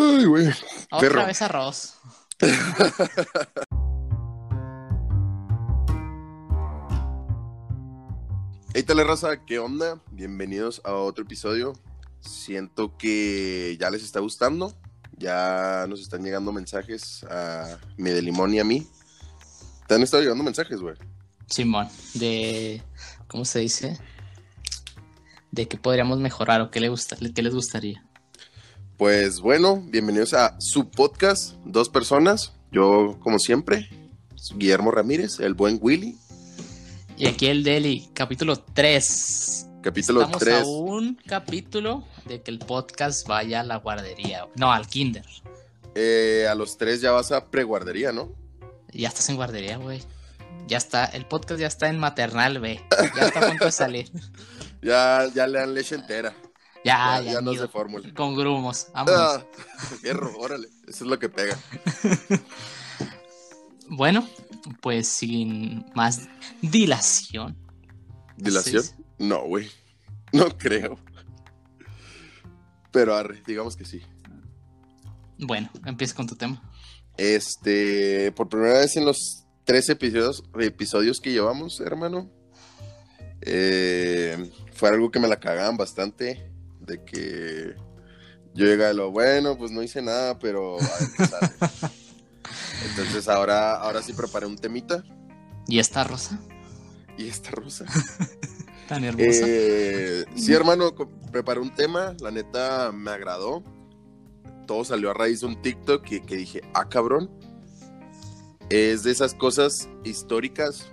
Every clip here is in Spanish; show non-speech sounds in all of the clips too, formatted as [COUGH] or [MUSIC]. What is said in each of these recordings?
Ay, güey. Otra Perro. vez arroz. [LAUGHS] Hey, tele raza, ¿qué onda? Bienvenidos a otro episodio. Siento que ya les está gustando. Ya nos están llegando mensajes a mi de limón y a mí. Te han estado llegando mensajes, güey. Simón, de. ¿Cómo se dice? De qué podríamos mejorar o qué, le gusta, qué les gustaría. Pues bueno, bienvenidos a su podcast, dos personas. Yo, como siempre, Guillermo Ramírez, el buen Willy, Y aquí el Deli, capítulo 3. capítulo Estamos 3. a un capítulo de que el podcast vaya a la guardería. No, al kinder. Eh, a los tres ya vas a preguardería, ¿no? Ya estás en guardería, güey. Ya está, el podcast ya está en maternal, ve. Ya está a punto de salir. [LAUGHS] Ya, ya le dan leche entera. Ya, Ya, ya, no se fórmula. Con grumos. Vámonos. [LAUGHS] Ah, fierro, órale. Eso es lo que pega. [LAUGHS] Bueno, pues sin más dilación. ¿Dilación? Sí. No, güey. No creo. Pero arre, digamos que sí. Bueno, empieza con tu tema. Este, por primera vez en los tres episodios, episodios que llevamos, hermano, eh, fue algo que me la cagaban bastante. De que yo llegaba a lo bueno, pues no hice nada, pero a ver qué sale. [LAUGHS] Entonces ahora, ahora sí preparé un temita ¿Y esta rosa? y esta rosa. [LAUGHS] Tan hermosa. Eh, sí, hermano, preparé un tema, la neta me agradó. Todo salió a raíz de un TikTok que, que dije, ah, cabrón. Es de esas cosas históricas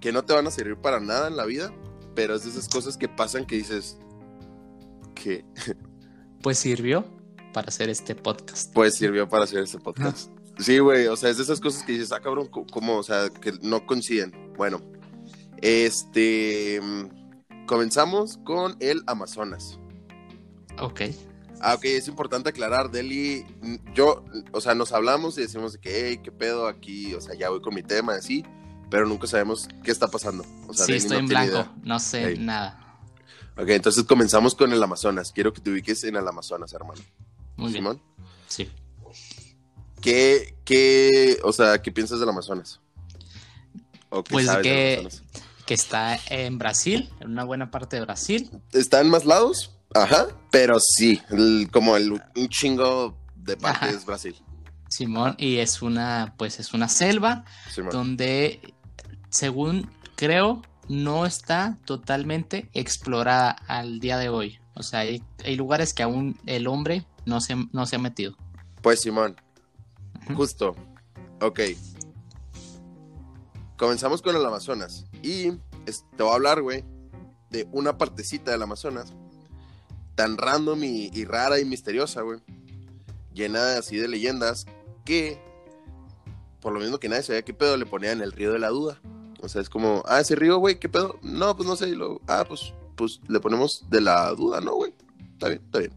que no te van a servir para nada en la vida, pero es de esas cosas que pasan que dices, que Pues sirvió para hacer este podcast. pues sirvió para hacer este podcast. Sí, güey, o sea, es de esas cosas que dices, ah, cabrón, ¿cómo? O sea, que no coinciden. Bueno, este. mm, Comenzamos con el Amazonas. Ok. Ah, ok, es importante aclarar, Deli, yo, o sea, nos hablamos y decimos de que, hey, qué pedo aquí, o sea, ya voy con mi tema, así, pero nunca sabemos qué está pasando. O sea, sí, Deli estoy no en blanco. No sé nada. Ok, entonces comenzamos con el Amazonas. Quiero que te ubiques en el Amazonas, hermano. Muy bien. Simón, Sí. ¿qué, qué, o sea, qué piensas del Amazonas? ¿O qué Pues del que- Amazonas? Que está en Brasil, en una buena parte de Brasil. ¿Está en más lados? Ajá, pero sí, el- como el, un chingo de parte Ajá. es Brasil. Simón, y es una, pues es una selva Simón. donde, según creo, no está totalmente explorada al día de hoy. O sea, hay, hay lugares que aún el hombre no se, no se ha metido. Pues Simón, justo. Ok. Comenzamos con el Amazonas. Y te voy a hablar, güey, de una partecita del Amazonas tan random y, y rara y misteriosa, güey. Llena así de leyendas que, por lo mismo que nadie sabía qué pedo, le ponían el río de la duda. O sea, es como, ah, ese río, güey, ¿qué pedo? No, pues no sé. Y luego, ah, pues, pues le ponemos de la duda, ¿no, güey? Está bien, está bien.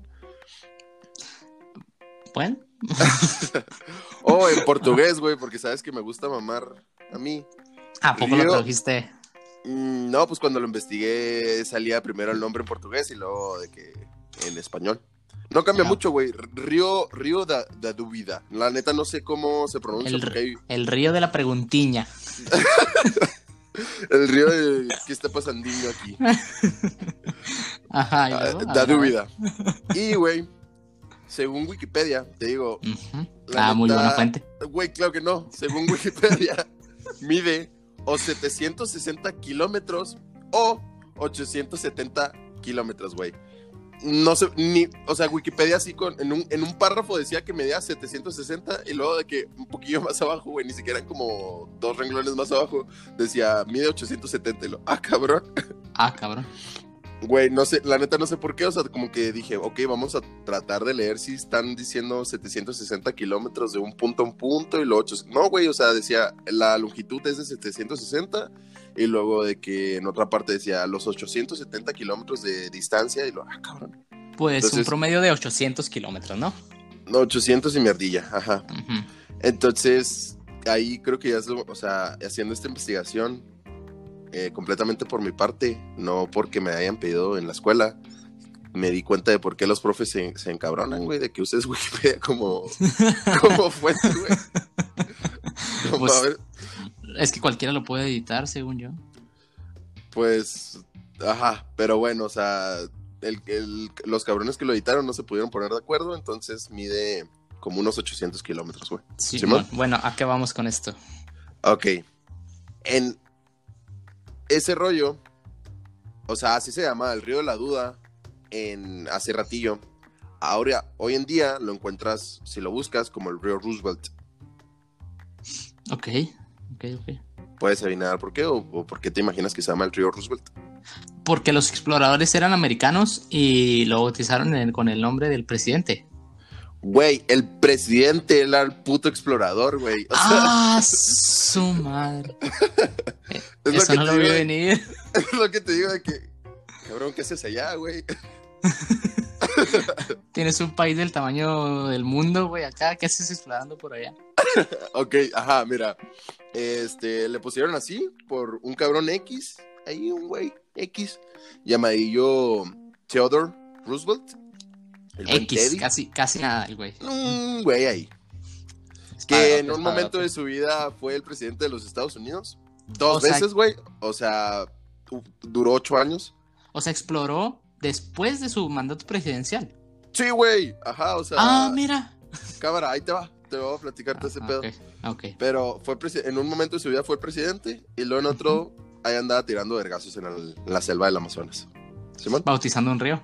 Bueno, [LAUGHS] O en portugués, güey, porque sabes que me gusta mamar a mí. ¿a poco Río- lo trajiste? Mm, No, pues cuando lo investigué salía primero el nombre en portugués y luego de que en español. No cambia mucho, güey. Río, Río da, da Dúvida. La neta no sé cómo se pronuncia El, porque hay el río de la preguntiña. [LAUGHS] el río de ¿qué está pasando aquí? [LAUGHS] Ajá, y Ah, da. Dúvida. Y, güey, según Wikipedia, te digo. La Ah, muy buena fuente. güey, claro que no. Según Wikipedia, [LAUGHS] mide o 760 kilómetros o 870 kilómetros, güey. No sé, ni, o sea, Wikipedia así con, en un, en un párrafo decía que medía 760 y luego de que un poquillo [LAUGHS] más abajo, güey, ni siquiera como dos renglones más abajo, decía mide 870 y lo, ah, cabrón. [LAUGHS] Ah, cabrón. Güey, no sé, la neta no sé por qué, o sea, como que dije, ok, vamos a tratar de leer si están diciendo 760 kilómetros de un punto a un punto y lo 8. No, güey, o sea, decía, la longitud es de 760 y luego de que en otra parte decía los 870 kilómetros de distancia y lo, ah, cabrón. Pues un promedio de 800 kilómetros, ¿no? No, 800 y mierdilla, ajá. Entonces, ahí creo que ya es, lo- o sea, haciendo esta investigación eh, completamente por mi parte, no porque me hayan pedido en la escuela, me di cuenta de por qué los profes se, se encabronan, güey, de que uses Wikipedia como, como fuente, güey. Como, [LAUGHS] Pues- a ver, Es que cualquiera lo puede editar, según yo. Pues, ajá, pero bueno, o sea, el, el- los cabrones que lo editaron no se pudieron poner de acuerdo, entonces mide como unos 800 kilómetros, güey. Sí, bueno, bueno, ¿a qué vamos con esto? Ok. En ese rollo, o sea, así se llama el río de la duda en hace ratillo. Ahora, hoy en día lo encuentras, si lo buscas, como el río Roosevelt. Ok, ok, ok. ¿Puedes adivinar por qué o, o por qué te imaginas que se llama el río Roosevelt? Porque los exploradores eran americanos y lo bautizaron en- con el nombre del presidente. Güey, el presidente era el puto explorador, güey. O sea, ¡Ah, [LAUGHS] su madre! es lo Eso que no lo vi venir. [LAUGHS] Es lo que te digo de que, cabrón, ¿qué haces allá, güey? [LAUGHS] [LAUGHS] Tienes un país del tamaño del mundo, güey, acá. ¿Qué haces explorando por allá? [LAUGHS] Ok, ajá, mira. Este, le pusieron así por un cabrón X, ahí un güey X, llamadillo Theodore Roosevelt. El X, Teddy. casi, casi nada, el güey. Un güey ahí. Que en un momento de su vida fue el presidente de los Estados Unidos. Dos O veces, güey. O sea, duró ocho años. O sea, exploró después de su mandato presidencial. Sí, güey. Ajá, o sea, Ah, mira. cámara, ahí te va. Te voy a platicarte ese Ah, pedo. ok, ok. Pero fue en un momento de su vida fue presidente y luego en otro ahí andaba tirando vergazos en, el- en la selva del Amazonas. Bautizando un río.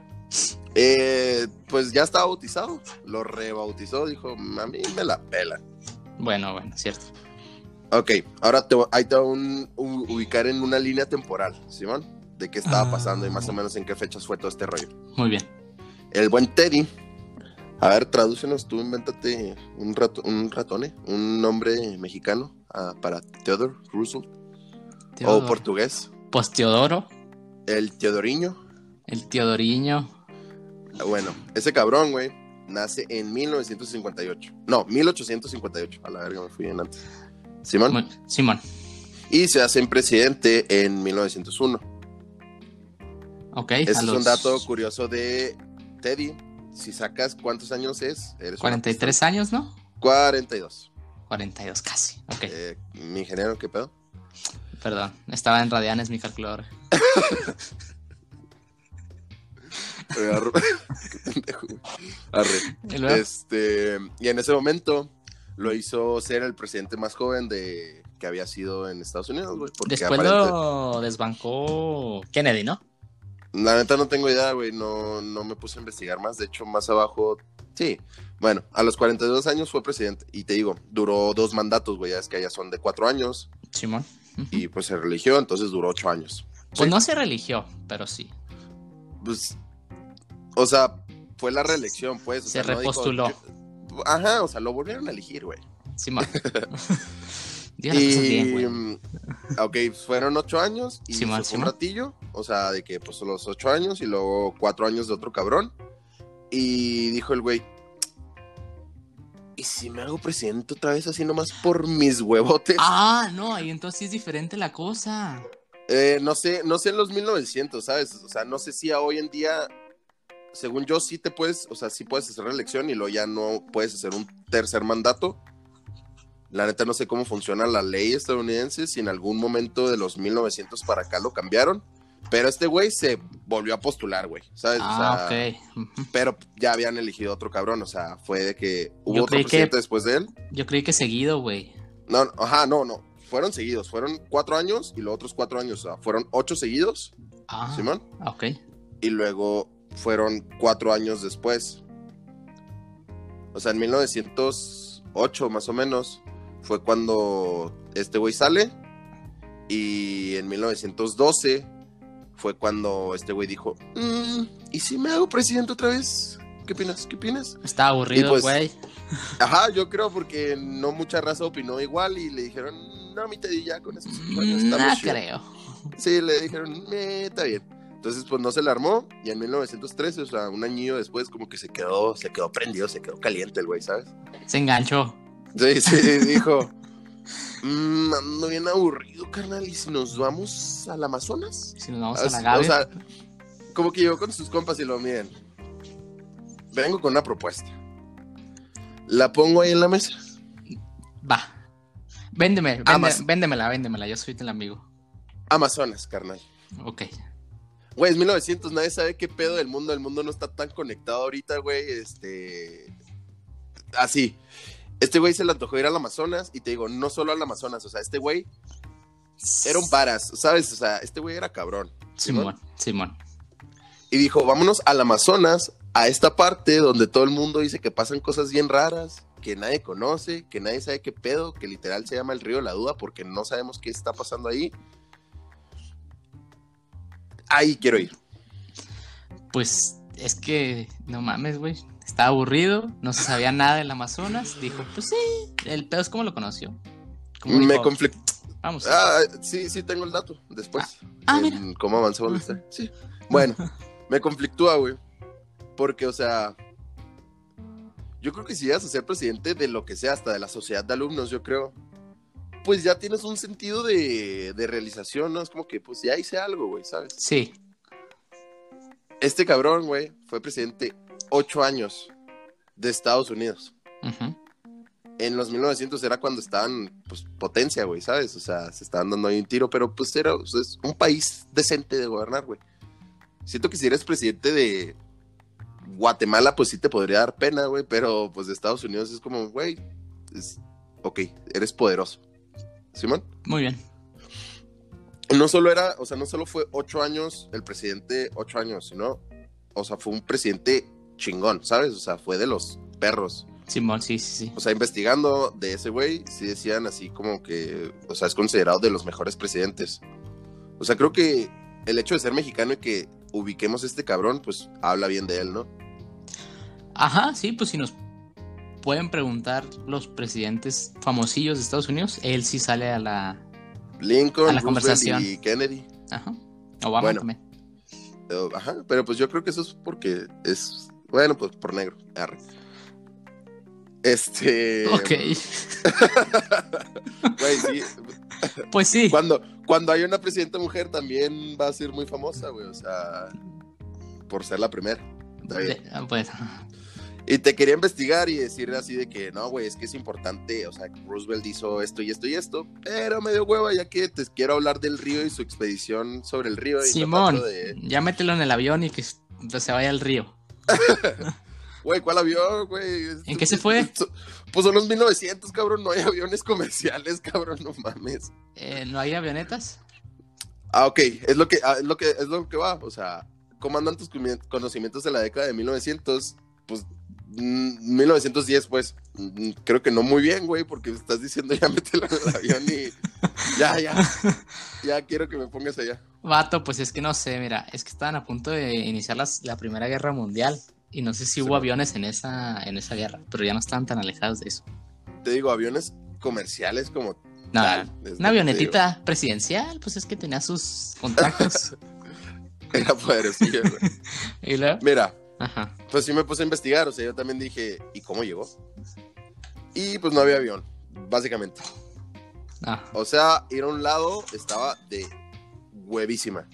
Eh, pues ya estaba bautizado, lo rebautizó, dijo, a mí me la pela. Bueno, bueno, cierto. Ok, ahora te, voy- ahí te voy a un- u- ubicar en una línea temporal, Simón, de qué estaba Ah. pasando y más o menos en qué fechas fue todo este rollo. Muy bien. El buen Teddy, a ver, tradúcenos, tú invéntate un, rato, un ratone, un nombre mexicano ah, para Theodore Roosevelt, o portugués, Pues Teodoro, el Teodoriño. el Teodoriño. Bueno, ese cabrón, güey, nace en 1958. No, 1858. A la verga, me fui en antes. Simón. Simón. Y se hace presidente en 1901. Ok. Ese a es los un dato curioso de Teddy. Si sacas cuántos años es, eres una 43 años, ¿no? pistola. 42. 42 casi. Ok. Eh, mi ingeniero, ¿qué pedo? Perdón. Estaba en radianes mi calculadora. [LAUGHS] [LAUGHS] Arre- Este, y en ese momento lo hizo ser el presidente más joven de que había sido en Estados Unidos, güey. después aparente- lo desbancó Kennedy, ¿no? La neta no tengo idea, güey. No, no me puse a investigar más. De hecho, más abajo. Sí. Bueno, a los 42 años fue presidente. Y te digo, duró dos mandatos, güey. Ya es que allá son de cuatro años. Simón. Y pues se religió, entonces duró ocho años. Pues Sí. no se religió, pero sí. Pues. O sea, fue la reelección, pues. o Se sea, no dijo, repostuló. yo- Ajá, o sea, lo volvieron a elegir, güey. Simón. [LAUGHS] [LAUGHS] Diga las cosas bien, Y. güey. mm, ok, fueron ocho años y un ratillo. O sea, de que pues los ocho años y luego cuatro años de otro cabrón. Y dijo el güey. ¿Y si me hago presidente otra vez así nomás por mis huevotes? Ah, no, ahí entonces sí es diferente la cosa. Eh, no sé, no sé en los 1900, ¿sabes? O sea, no sé si a hoy en día, según yo, sí te puedes, o sea, sí puedes hacer reelección y luego ya no puedes hacer un tercer mandato. La neta no sé cómo funciona la ley estadounidense, si en algún momento de los 1900 para acá lo cambiaron. Pero este güey se volvió a postular, güey, ¿sabes? O Ah, sea, ok. Pero ya habían elegido otro cabrón, o sea, fue de que hubo Yo otro que- presidente después de él. Yo creí que seguido, güey. No, no, ajá, no, no. Fueron seguidos, fueron cuatro años y los otros cuatro años, o sea, fueron ocho seguidos, Ah, Simón. ok. y luego fueron cuatro años después. O sea, en 1908 más o menos fue cuando este güey sale y en 1912 fue cuando este güey dijo, "Mm, ¿y si me hago presidente otra vez? ¿Qué opinas? ¿Qué opinas? Está aburrido, pues, güey. Ajá, yo creo porque no mucha raza opinó igual y le dijeron, no, mi Teddy, ya con eso. está No chido". creo. Sí, le dijeron, "Eh, está bien. Entonces, pues no se le armó. Y en 1913, o sea, un año después, como que se quedó, se quedó prendido, se quedó caliente el güey, ¿sabes? Se enganchó. Sí, sí, [LAUGHS] dijo, "Mm, ando bien aburrido, carnal. ¿Y si nos vamos al Amazonas? Si nos vamos O a la Gabe. sea, como que llegó con sus compas y lo miren. Vengo con una propuesta. La pongo ahí en la mesa. Va. Véndeme, Amas- véndemela, véndemela. Yo soy el amigo. Amazonas, carnal. Ok. Güey, es 1900, nadie sabe qué pedo del mundo. El mundo no está tan conectado ahorita, güey. Este. Así. Este güey se le antojó ir al Amazonas y te digo, no solo al Amazonas, o sea, este güey era un varas, ¿sabes? O sea, este güey era cabrón. Simón, Simón. Y dijo, vámonos al Amazonas, a esta parte donde todo el mundo dice que pasan cosas bien raras, que nadie conoce, que nadie sabe qué pedo, que literal se llama el río de la duda porque no sabemos qué está pasando ahí. Ahí quiero ir. Pues es que, no mames, güey. Estaba aburrido, no se sabía nada del Amazonas. Dijo, pues sí, el pedo es como lo conoció. Como Me conflictó. Vamos. Ah, sí, sí tengo el dato después. Ah, en mira. ¿Cómo avanzó la historia. Sí. [LAUGHS] Bueno, me conflictúa, güey. Porque, o sea, yo creo que si llegas a ser presidente de lo que sea, hasta de la sociedad de alumnos, yo creo, pues ya tienes un sentido de, de realización, ¿no? Es como que, pues ya hice algo, güey, ¿sabes? Sí, Este cabrón, güey, fue presidente ocho años de Estados Unidos. en los 1900 era cuando estaban, pues, potencia, güey, ¿sabes? O sea, se estaban dando ahí un tiro, pero pues era o sea, es un país decente de gobernar, güey. Siento que si eres presidente de Guatemala, pues sí te podría dar pena, güey, pero pues de Estados Unidos es como, güey, es, ok, eres poderoso. Simón. muy bien. No solo era, o sea, no solo fue ocho años el presidente, ocho años, sino, o sea, fue un presidente chingón, ¿sabes? O sea, fue de los perros. Simón, sí, sí, sí. O sea, investigando de ese güey, sí decían así como que, o sea, es considerado de los mejores presidentes. O sea, creo que el hecho de ser mexicano y que ubiquemos a este cabrón, pues habla bien de él, ¿no? Ajá, sí, pues si nos pueden preguntar los presidentes famosillos de Estados Unidos, él sí sale a la. Lincoln, A la Roosevelt conversación. y Kennedy. Ajá. Obama Bueno. también. Eh, Ajá, pero pues yo creo que eso es porque es, bueno, pues por negro. Arre. Este. Ok. [LAUGHS] Güey, sí. Pues sí. Cuando, cuando hay una presidenta mujer también va a ser muy famosa, güey. O sea, por ser la primera. Ah, pues, Y te quería investigar y decir así de que no, güey, es que es importante, o sea, Roosevelt hizo esto y esto y esto, pero me dio hueva ya que te quiero hablar del río y su expedición sobre el río. Y Simón, de, ya mételo en el avión y que se vaya al río. [LAUGHS] güey, ¿cuál avión, güey? ¿En qué se fue? [LAUGHS] Pues son los 1900, cabrón, no hay aviones comerciales, cabrón, no mames. Eh, ¿No hay avionetas? Ah, ok, es lo que, ah, es lo que, es lo que va, o sea, ¿cómo andan tus conocimientos de la década de 1900? Pues, 1910, pues, mm, creo que no muy bien, güey, porque estás diciendo [LAUGHS] ya mételo en el avión y ya, ya, [LAUGHS] ya quiero que me pongas allá. Vato, pues es que no sé, mira, es que estaban a punto de iniciar las- la Primera Guerra Mundial y no sé si hubo Sí. aviones en esa, en esa guerra, pero ya no estaban tan alejados de eso. Te digo, aviones comerciales como No, tal. una avionetita presidencial, pues es que tenía sus contactos. [LAUGHS] Era poderosillo, güey. y luego, Mira, ajá, pues sí me puse a investigar, o sea, yo también dije, ¿y cómo llegó? Y pues no había avión, básicamente. ah, O sea, ir a un lado estaba de huevísima.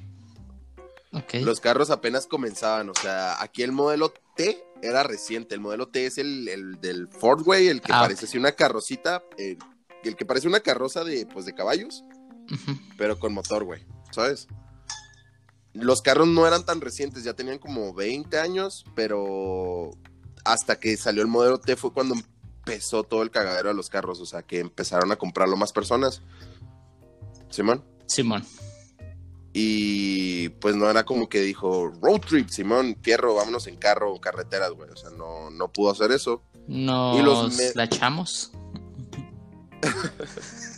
ok. Los carros apenas comenzaban, o sea, aquí el modelo T era reciente. El modelo T es el, el del Ford, güey, el que Ah, parece así una carrocita, eh, el que parece una carroza de, pues, de caballos, pero con motor, güey, ¿sabes? Los carros no eran tan recientes, ya tenían como 20 años, pero hasta que salió el modelo T fue cuando empezó todo el cagadero de los carros, o sea, que empezaron a comprarlo más personas. Simón. Simón. Y pues no era como que dijo, road trip, Simón, fierro, vámonos en carro o carreteras, güey. O sea, no, no pudo hacer eso. Nos Y los me- la echamos. [LAUGHS]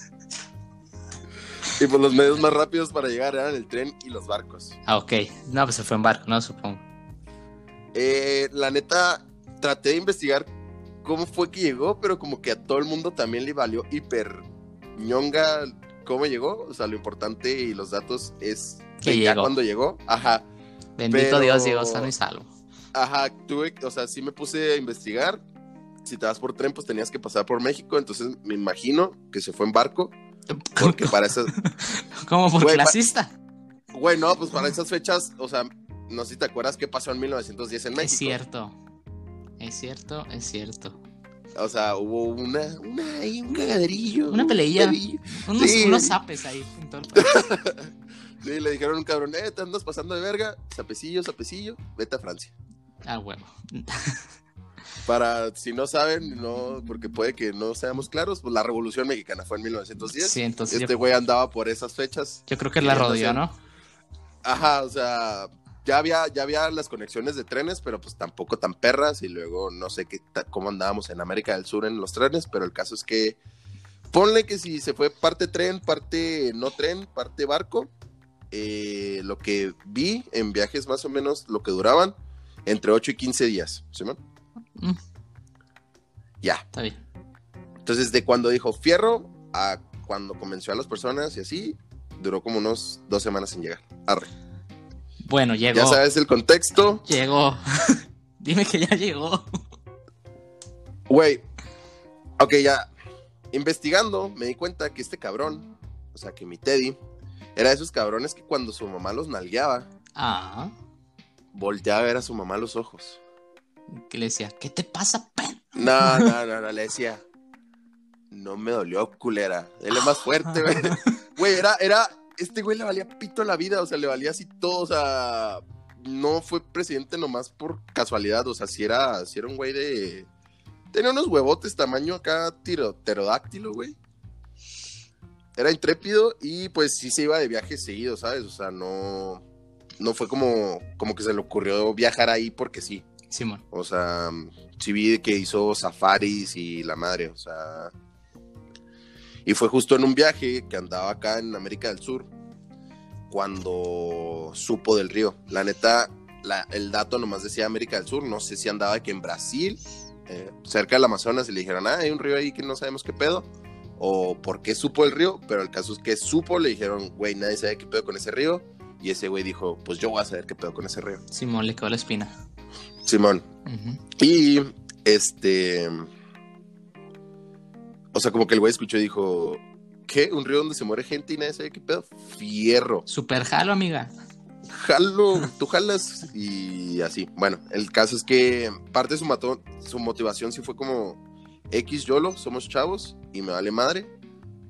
Y pues los medios más rápidos para llegar eran el tren y los barcos. Ah, ok. No, pues se fue en barco, no supongo. Eh, la neta, traté de investigar cómo fue que llegó, pero como que a todo el mundo también le valió hiper ñonga cómo llegó. O sea, lo importante y los datos es Que que ya llegó. cuando llegó. Ajá. Bendito Pero- Dios, llegó sano y salvo. Ajá, tuve, o sea, sí me puse a investigar. Si te vas por tren, pues tenías que pasar por México. Entonces me imagino que se fue en barco. [LAUGHS] Porque para esas. [LAUGHS] ¿Cómo por Güey, pa- clasista? Güey, no, pues para esas fechas, o sea, no sé si te acuerdas qué pasó en 1910 en México. Es cierto. Es cierto, es cierto. O sea, hubo una, una ahí, un cagaderillo. Una un peleilla. Unos, Sí. unos zapes ahí. en todo el. Sí, le dijeron a un cabrón, eh, te andas pasando de verga, sapecillo, sapecillo, vete a Francia. ah, huevo. [LAUGHS] Para, si no saben, no, porque puede que no seamos claros, pues la Revolución Mexicana fue en 1910. Sí, entonces este güey andaba por esas fechas. yo creo que la rodeó, ¿no? Ajá, o sea, ya había, ya había las conexiones de trenes, pero pues tampoco tan perras. Y luego no sé qué cómo andábamos en América del Sur en los trenes, pero el caso es que ponle que si se fue parte tren, parte no tren, parte barco. eh, lo que vi en viajes más o menos lo que duraban entre 8 y 15 días, ¿Simón? Mm, Ya. está bien. Entonces, de cuando dijo fierro a cuando convenció a las personas y así, duró como unos dos semanas sin llegar. Arre. Bueno, llegó. Ya sabes el contexto. Llegó. [LAUGHS] Dime que ya llegó. Güey, ok, ya investigando me di cuenta que este cabrón, o sea, que mi Teddy, era de esos cabrones que cuando su mamá los nalgueaba, Ah, volteaba a ver a su mamá a los ojos. Que le decía, ¿qué te pasa, pen? No, no, no, no, le decía, no me dolió, culera. Él es más fuerte, güey. [LAUGHS] Güey, era, era, este güey le valía pito la vida, o sea, le valía así todo, o sea, no fue presidente nomás por casualidad, o sea, si era, si era un güey de... Tenía unos huevotes tamaño acá tiro, pterodáctilo, güey. Era intrépido y pues sí se iba de viaje seguido, ¿sabes? O sea, no, no fue como, como que se le ocurrió viajar ahí porque sí. Simón. O sea, sí vi que hizo safaris y la madre, o sea. Y fue justo en un viaje que andaba acá en América del Sur cuando supo del río. La neta, la- el dato nomás decía América del Sur, no sé si andaba aquí en Brasil, eh, cerca del Amazonas, y le dijeron, ah, hay un río ahí que no sabemos qué pedo, o por qué supo el río, pero el caso es que supo, le dijeron, güey, nadie sabe qué pedo con ese río, y ese güey dijo, pues yo voy a saber qué pedo con ese río. Simón le quedó la espina. Simón, y este. O sea, como que el güey escuchó y dijo: ¿Qué? ¿Un río donde se muere gente y nadie sabe qué pedo? Fierro. Super jalo, amiga. Jalo, tú jalas y así. Bueno, el caso es que parte de su, mato- su motivación sí fue como: X YOLO, somos chavos y me vale madre.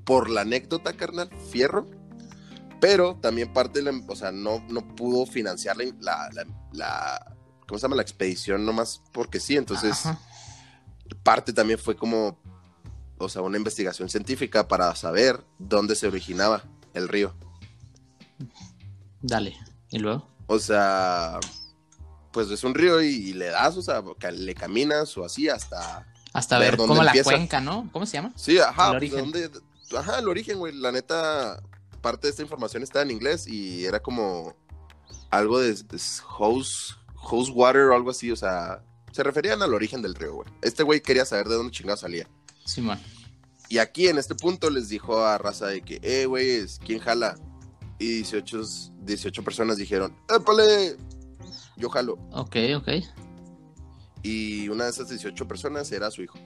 Por la anécdota, carnal, fierro. Pero también parte de la. O sea, no, no pudo financiar la- la- ¿Cómo se llama? La expedición nomás porque sí. Entonces Ajá. parte también fue como, o sea, una investigación científica para saber dónde se originaba el río. Dale. ¿Y luego? O sea, pues es un río y, y le das, o sea, le caminas o así hasta... Hasta Ver ver dónde cómo la cuenca, ¿no? ¿Cómo se llama? Sí, ajá, El pues, origen. ¿dónde- ajá, el origen, güey. La neta, parte de esta información está en inglés y era como algo de, de house, house water o algo así, o sea, se referían al origen del río, güey. Este güey quería saber de dónde chingado salía. Simón. Y aquí en este punto les dijo a raza de que, eh, güey, ¿quién jala? Y 18, 18 personas dijeron, ¡épale! Yo jalo. Ok, ok. Y una de esas 18 personas era su hijo.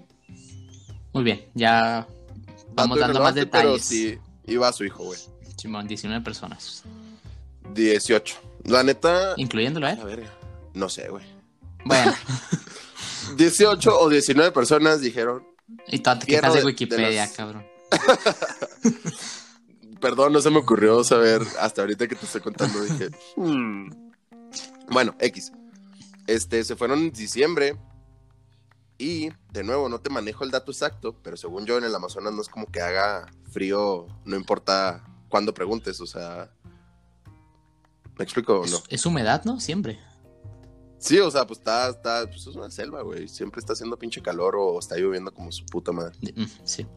Muy bien. Ya vamos Dato dando más Pero detalles. sí, iba su hijo, güey. Simón, 19 personas. 18. La neta, Incluyéndolo, ¿eh? a ver, no sé, güey. Bueno, [LAUGHS] 18 o 19 personas dijeron, y todas te quejas de, de- de Wikipedia, cabrón. [LAUGHS] perdón, no se me ocurrió saber hasta ahorita que te estoy contando. Dije, "Hmm". bueno, X. Este, se fueron en diciembre. Y de nuevo, no te manejo el dato exacto, pero según yo en el Amazonas no es como que haga frío, no importa cuándo preguntes, o sea. ¿Me explico o no? Es, es humedad, ¿no? Siempre. Sí, o sea, pues está, está, pues es una selva, güey. Siempre está haciendo pinche calor o está lloviendo como su puta madre. De- mm, sí.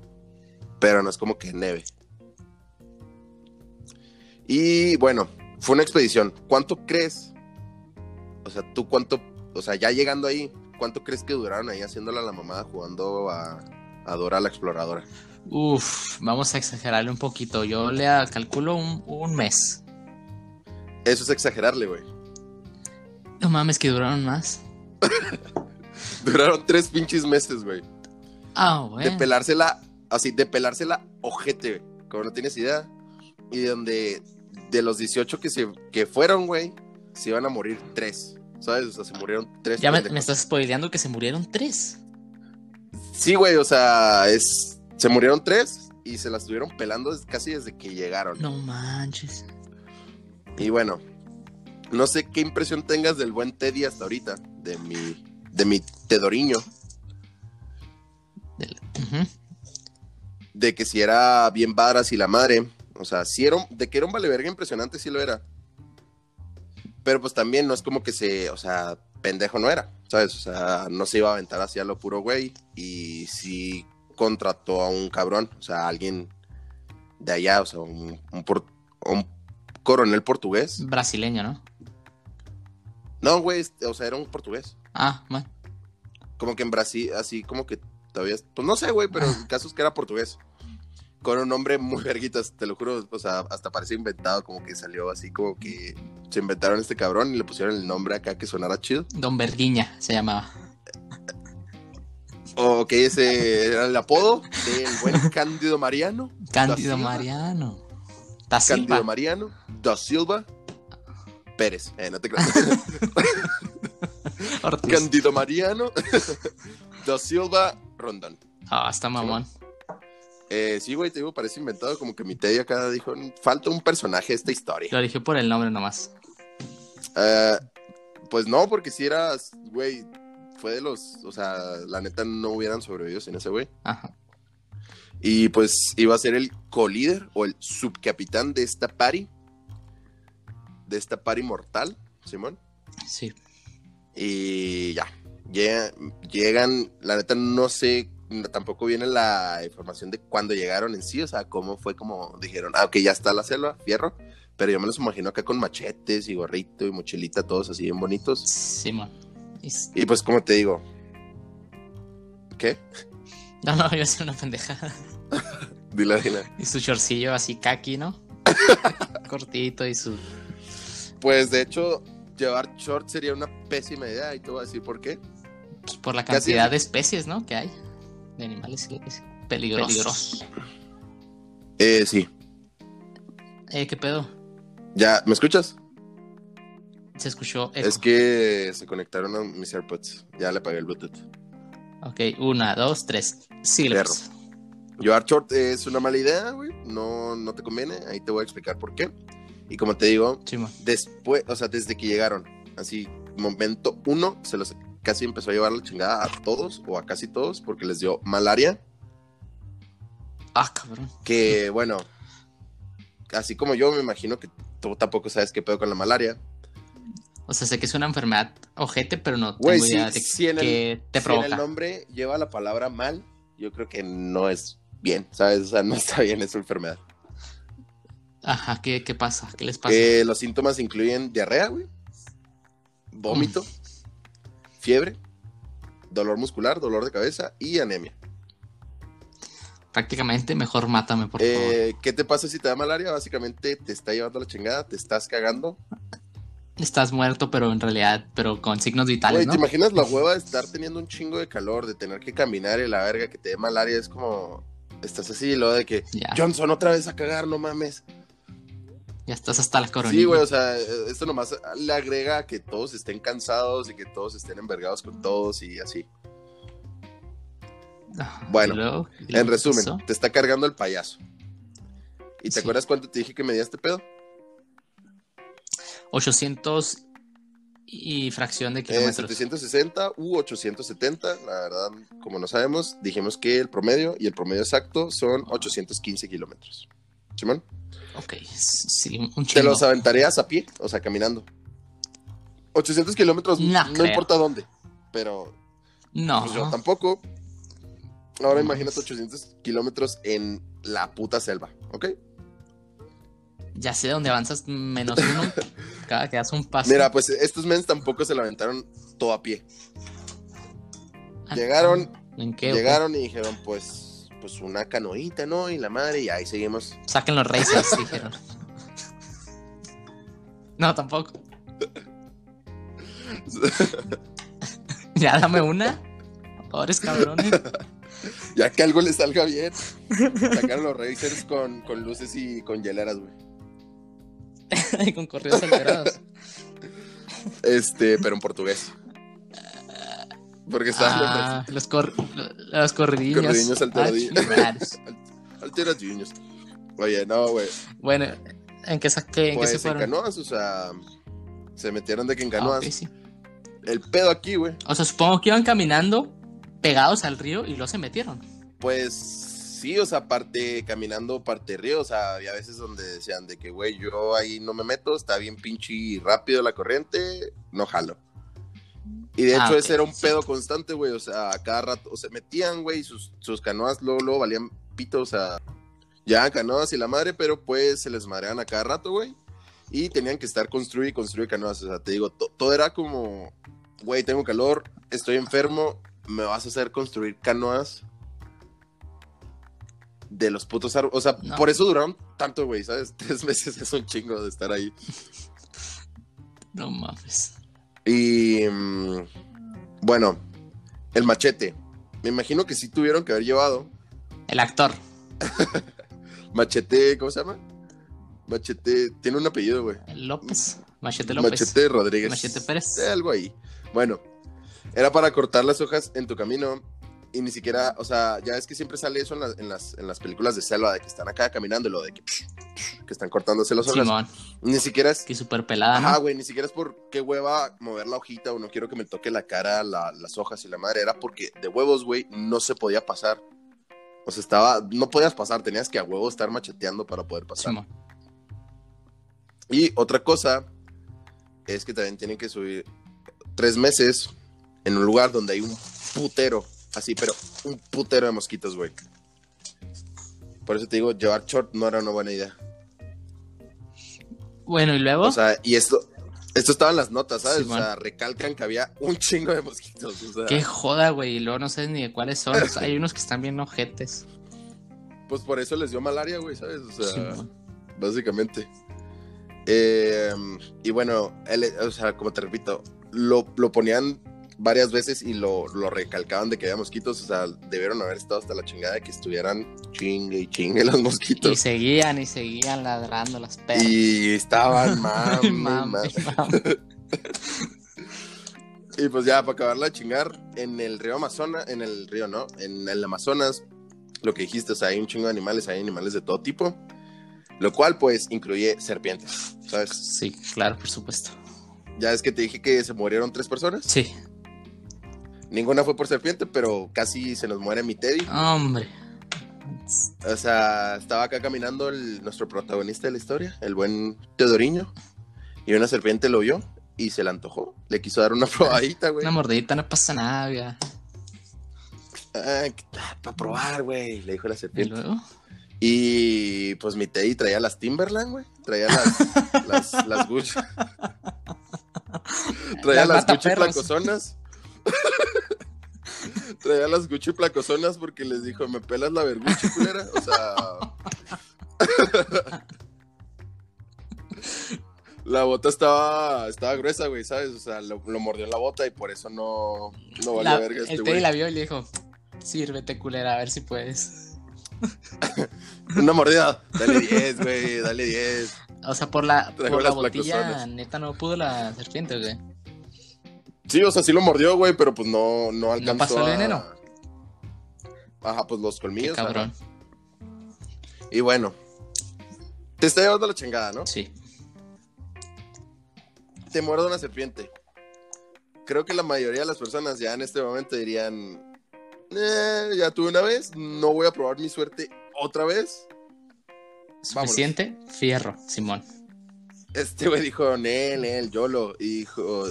pero no es como que neve. Y bueno, fue una expedición. ¿Cuánto crees? O sea, tú cuánto, o sea, ya llegando ahí, ¿cuánto crees que duraron ahí haciéndola a la mamada jugando a, a Dora la exploradora? Uf, vamos a exagerarle un poquito. Yo le calculo un, un mes. Eso es exagerarle, güey. No mames, que duraron más. [LAUGHS] Duraron tres pinches meses, güey. Ah, De bueno. pelársela, así, de pelársela ojete, güey. Como no tienes idea. Y donde, de los 18 que, se, que fueron, güey, se iban a morir tres. ¿Sabes? O sea, se murieron tres. Ya me, me estás spoileando que se murieron tres. Sí, güey, o sea, es. Se murieron tres y se las estuvieron pelando casi desde que llegaron. No manches. Y bueno, no sé qué impresión tengas del buen Teddy hasta ahorita, de mi, de mi Tedoriño, Del- de que si era bien varas y la madre, o sea, si era, un- de que era un valeverga impresionante, sí lo era. Pero pues también no es como que se, o sea, pendejo no era, ¿sabes? O sea, no se iba a aventar hacia lo puro güey y sí contrató a un cabrón, o sea, a alguien de allá, o sea, un, un por- un coronel portugués. Brasileño, ¿no? No, güey, este, o sea, era un portugués. Ah, man. Como que en Brasil, así como que todavía, pues no sé, güey, pero el caso es que era portugués. Con un nombre muy verguitas, te lo juro, o sea, hasta parece inventado, como que salió así, como que se inventaron este cabrón y le pusieron el nombre acá que sonara chido. Don Verguiña se llamaba. O que ese era el apodo del buen Cándido Mariano. Cándido. Mariano. Da Cándido Silva. Mariano, da Silva, Pérez. Eh, no te creas. [LAUGHS] Ortiz. Cándido Mariano, [LAUGHS] da Silva, Rondón. Ah, está mamón. Eh, sí, güey, te digo, parece inventado, como que mi Teddy acá dijo, falta un personaje de esta historia. Lo dije por el nombre nomás. Eh, pues no, porque si eras, güey, fue de los, o sea, la neta no hubieran sobrevivido sin ese güey. Ajá. Y pues iba a ser el co-líder o el subcapitán de esta party, de esta party mortal, Simón. Sí. Y ya, llega- llegan, la neta no sé, tampoco viene la información de cuándo llegaron en sí, o sea, cómo fue como dijeron, ah, ok, ya está la selva, fierro, pero yo me los imagino acá con machetes y gorrito y mochilita, todos así bien bonitos. Simón. Y s- Y pues como te digo, ¿qué? [LAUGHS] No, no, a ser una pendejada. [LAUGHS] Dile, dile. Y su chorcillo así kaki, ¿no? [LAUGHS] Cortito y su. Pues de hecho, llevar short sería una pésima idea y te voy a decir por qué. pues, por la cantidad de especies, ¿no? Que hay. De animales que- peligrosos. Eh, sí. Eh, ¿qué pedo? ¿Ya me escuchas? Se escuchó eco. Es que se conectaron a mis AirPods. Ya le pagué el Bluetooth. Ok, una, dos, tres. Sí, Perro. Llevar short es una mala idea, güey. No, no te conviene. Ahí te voy a explicar por qué. Y como te digo, después, o sea, desde que llegaron, así, momento uno, se los casi empezó a llevar la chingada a todos o a casi todos porque les dio malaria. Ah, cabrón. Que [LAUGHS] bueno, así como yo, me imagino que tú tampoco sabes qué pedo con la malaria. O sea, sé que es una enfermedad ojete, pero no tengo sí, idea de sí en el- te si en el nombre lleva la palabra mal, yo creo que no es bien, ¿sabes? O sea, no está bien esa enfermedad. Ajá, ¿qué, qué pasa? ¿Qué les pasa? Eh, los síntomas incluyen diarrea, güey, vómito, fiebre, dolor muscular, dolor de cabeza y anemia. Prácticamente mejor mátame, por favor. Eh, ¿Qué te pasa si te da malaria? Básicamente te está llevando la chingada, te estás cagando. Estás muerto, pero en realidad, pero con signos vitales, Güey, ¿no? ¿te imaginas la hueva de [LAUGHS] estar teniendo un chingo de calor, de tener que caminar y la verga que te dé malaria? Es como, estás así, luego de que, Ya, Johnson, otra vez a cagar, no mames. Ya estás hasta la coronilla. Sí, güey, o sea, eh, esto nomás le agrega que todos estén cansados y que todos estén envergados con todos y así. Ah, bueno, ¿y luego? ¿Y En luego resumen, pasó? te está cargando el payaso. ¿Y te Sí. acuerdas cuánto te dije que medía este pedo? 800 y fracción de Eh, kilómetros. 760 u 870, la verdad, como no sabemos, dijimos que el promedio y el promedio exacto son 815 kilómetros. Simón, Ok, sí, un ¿te los aventarías a pie? O sea, caminando. 800 kilómetros, No importa dónde, pero No, pues yo tampoco. Ahora imagínate mames. 800 kilómetros en la puta selva, ¿ok? ya sé dónde avanzas menos uno [LAUGHS] cada que das un paso. Mira, pues estos men tampoco se lo aventaron todo a pie. Ah, llegaron, ¿En qué? Llegaron y dijeron, pues, pues una canoita, ¿no? Y la madre, y ahí seguimos. Saquen los racers, [LAUGHS] dijeron. No, tampoco. [LAUGHS] Ya dame una. Pobres cabrones. ya que algo le salga bien. Sacaron los racers con, con luces y con hieleras, güey. [LAUGHS] Y con corridos acelerados. Este, pero en portugués. Porque estaban Ah, los, cor los corridillos. Corridillos Ah, alteradillos. chingados. [LAUGHS] alteradillos. Oye, no, güey. bueno, ¿en qué, qué- en qué Pues se en fueron? canoas, o sea, se metieron de que en Ah, canoas. sí. El pedo aquí, güey, O sea, supongo que iban caminando pegados al río y luego se metieron. pues sí, o sea, parte caminando, parte río, o sea, había veces donde decían de que, güey, yo ahí no me meto, está bien pinche rápido la corriente, no jalo. Y de hecho Ah, ese era un pedo constante, güey, o sea, a cada rato, o se metían, güey, sus, sus canoas luego, luego valían pito, o sea, ya canoas y la madre, pero pues se les mareaban a cada rato, güey. Y tenían que estar construir y construir canoas, o sea, te digo, to- todo era como, güey, tengo calor, estoy enfermo, me vas a hacer construir canoas de los putos árboles. O sea, No. por eso duraron tanto, güey, ¿sabes? [LAUGHS] Tres meses es un chingo de estar ahí. No mames. Y mm, bueno, el machete. Me imagino que sí tuvieron que haber llevado El actor. [LAUGHS] machete, ¿cómo se llama? Machete, tiene un apellido, güey. López. Machete López. Machete Rodríguez. Machete Pérez. Algo ahí. Bueno, era para cortar las hojas en tu camino y ni siquiera, o sea, ya es que siempre sale eso en, las- en las, en las películas de selva, de que están acá caminando y lo de que, que están cortándose hojas. Simón. Ni siquiera es... Que súper pelada, Ajá, ¿no? güey, ni siquiera es por qué hueva mover la hojita o no quiero que me toque la cara, la- las hojas y la madre. Era porque de huevos, güey, no se podía pasar. O sea, estaba, no podías pasar, tenías que a huevo estar macheteando para poder pasar. Simón. Y otra cosa es que también tienen que subir tres meses en un lugar donde hay un putero, así, pero un putero de mosquitos, güey. Por eso te digo, llevar short no era una buena idea. Bueno, y luego. O sea, y esto, esto estaba en las notas, ¿sabes? O sea, recalcan que había un chingo de mosquitos. O sea, Qué joda, güey. Y luego no sé ni de cuáles son. O sea, hay unos que están bien ojetes. [LAUGHS] pues por eso les dio malaria, güey, ¿sabes? O sea, básicamente. Eh, y bueno, él, o sea, como te repito, lo, lo ponían varias veces y lo, lo recalcaban de que había mosquitos, o sea, debieron haber estado hasta la chingada de que estuvieran chingue y chingue los Y mosquitos. seguían y seguían ladrando las perras. Y estaban [LAUGHS] mami. [LAUGHS] Y pues ya, para acabarla de chingar, en el río Amazonas, en el río, ¿no? En el Amazonas, lo que dijiste, o sea, hay un chingo de animales, hay animales de todo tipo, lo cual pues incluye serpientes, ¿sabes? Sí, claro, por supuesto. Ya es que te dije que se murieron tres personas, Sí. Ninguna fue por serpiente, pero casi se nos muere mi Teddy. Hombre. O sea, estaba acá caminando el- nuestro protagonista de la historia, el buen Teodoriño, y una serpiente lo vio y se le antojó, le quiso dar una [LAUGHS] probadita, güey. Una mordidita no pasa nada, ya. para probar, güey, le dijo la Y serpiente. luego. Y pues mi Teddy traía las Timberland, güey. Traía las, [LAUGHS] las, las Gucci. Traía Las las, Gucci mataperros. [LAUGHS] traía las Gucci placozonas porque les dijo, ¿me pelas la verguchi, culera? O sea. [LAUGHS] la bota estaba, estaba gruesa, güey, ¿sabes? O sea, lo, lo mordió en la bota y por eso no, no valió La- verga este el güey. la vio y le dijo: Sírvete, culera, a ver si puedes. [LAUGHS] Una mordida. Dale 10, güey, dale 10. O sea, por la, Traigo por la botilla, neta, no pudo la serpiente, güey. Sí, o sea, sí lo mordió, güey, pero pues no, no alcanzó pasó el a- veneno? Ajá, pues los Qué colmillos. cabrón. ajá. Y bueno, te está llevando la chingada, ¿no? Sí. Te muerde una serpiente. Creo que la mayoría de las personas ya en este momento dirían, "Eh, ya tuve una vez, no voy a probar mi suerte otra vez. Suficiente, fierro, Simón. Este güey dijo, Nel, Nel, YOLO. Y dijo,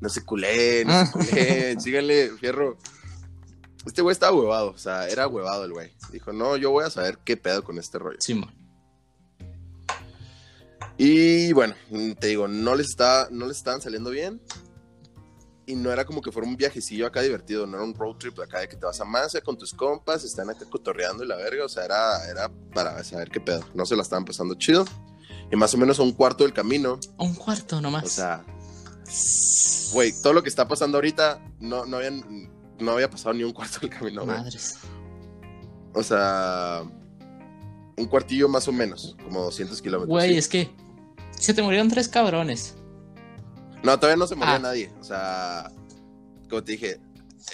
no se culé, no se culé, [LAUGHS] síganle, fierro. Este güey estaba huevado, o sea, era huevado el güey. Dijo, no, yo voy a saber qué pedo con este rollo. Simón. Y bueno, te digo, no les, estaba, no les estaban saliendo bien. Y no era como que fuera un viajecillo acá divertido, no era un road trip acá de que te vas a Mancia con tus compas, están acá cotorreando y la verga, o sea, era, era para saber qué pedo. No se la estaban pasando chido. Y más o menos a un cuarto del camino, Un cuarto nomás. o sea, güey, todo lo que está pasando ahorita no, no, habían, no había pasado ni un cuarto del camino. Madres. O sea, un cuartillo más o menos, como 200 kilómetros. Güey, sí. es que se te murieron tres cabrones. No, todavía no se moría Ah. nadie. O sea, como te dije,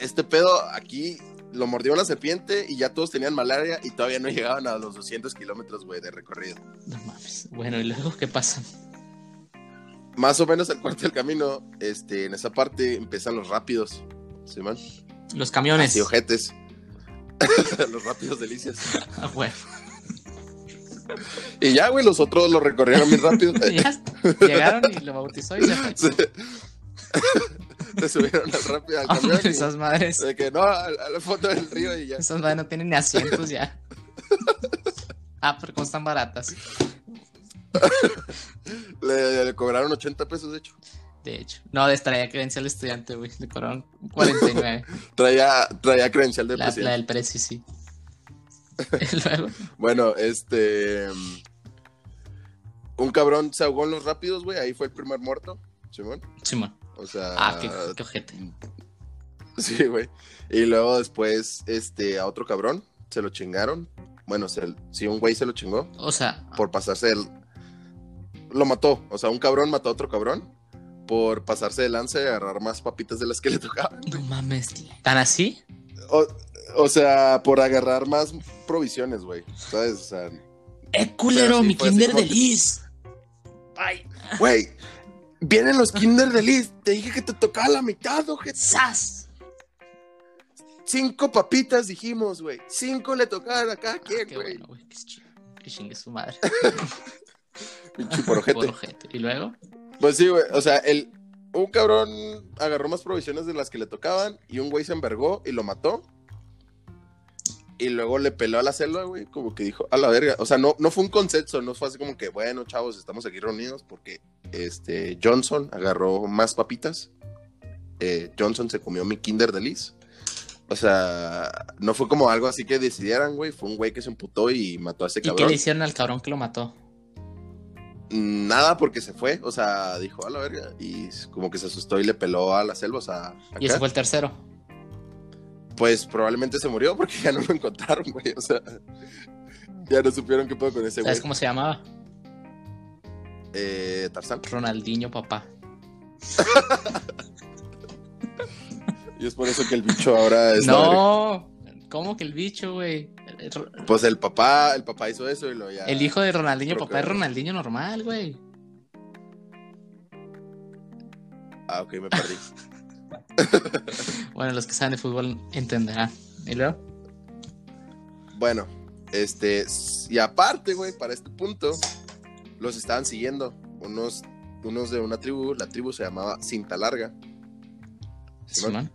este pedo aquí lo mordió una serpiente y ya todos tenían malaria y todavía no llegaban a los 200 kilómetros, güey, de recorrido. No mames. Bueno, ¿y luego qué pasa? Más o menos al cuarto del camino, este, en esa parte empiezan los rápidos. ¿Sí, man? Los camiones. Así, ojetes. [LAUGHS] los rápidos delicias. Ah, bueno. Y ya, güey, los otros lo recorrieron bien rápido. [LAUGHS] Llegaron y lo bautizó y se fue. se, se subieron al rápido al camión. Hombre, y- esas madres. de que no, al, al fondo del río y ya. Esas madres no tienen ni asientos ya. Ah, pero como están baratas. [LAUGHS] Le, le cobraron 80 pesos, de hecho. De hecho. No, de traía credencial de estudiante, güey. Le cobraron 49. [LAUGHS] Traía, traía credencial de La, presidente. la del precio, sí. [LAUGHS] Bueno, este. Un cabrón se ahogó en los rápidos, güey. Ahí fue el primer muerto, Simón. Simón. O sea. Ah, qué, qué ojete. Sí, güey. Y luego después, este, a otro cabrón se lo chingaron. Bueno, se, sí, un güey se lo chingó O sea, por pasarse el. Lo mató. O sea, un cabrón mató a otro cabrón por pasarse de lance y agarrar más papitas de las que le tocaban. no mames. ¿Tan así? O, o sea, por agarrar más provisiones, güey. ¿Sabes? O sea, ¡Eh, culero! Sí, ¡Mi kinder de Liz! ¡Ay! güey. Vienen los Kinder de Liz. Te dije que te tocaba la mitad, ojete. ¡Sas! Cinco papitas dijimos, güey. Cinco le tocaban a cada quien, Qué güey. bueno, que chingue su madre. [LAUGHS] [LAUGHS] Pinche por ojete. Por ojete. Y luego. Pues sí, güey. O sea, el, un cabrón agarró más provisiones de las que le tocaban y un güey se envergó y lo mató. Y luego le peló a la selva, güey, como que dijo, a la verga. O sea, no, no fue un consenso, no fue así como que, bueno, chavos, estamos aquí reunidos porque este Johnson agarró más papitas. Eh, Johnson se comió mi Kinder de Liz. O sea, no fue como algo así que decidieran, güey. Fue un güey que se emputó y mató a ese ¿Y qué cabrón. le hicieron al cabrón que lo mató? Nada porque se fue, o sea, dijo a la verga y como que se asustó y le peló a la selva, o sea, Y ese fue el tercero. pues probablemente se murió porque ya no lo encontraron, güey, o sea, ya no supieron qué pedo con ese güey. ¿Sabes cómo se llamaba? Eh, Tarzán. Ronaldinho, papá. [LAUGHS] Y es por eso que el bicho ahora es. No, ¿cómo que el bicho, güey? Pues el papá, el papá hizo eso y lo ya. el hijo de Ronaldinho, papá es. Ronaldinho normal, güey. Ah, ok, me perdí. [LAUGHS] Bueno, los que saben de fútbol entenderán. ¿Y luego? bueno, este, y aparte, güey, para este punto, los estaban siguiendo unos, unos de una tribu, la tribu se llamaba Cinta Larga. Simón.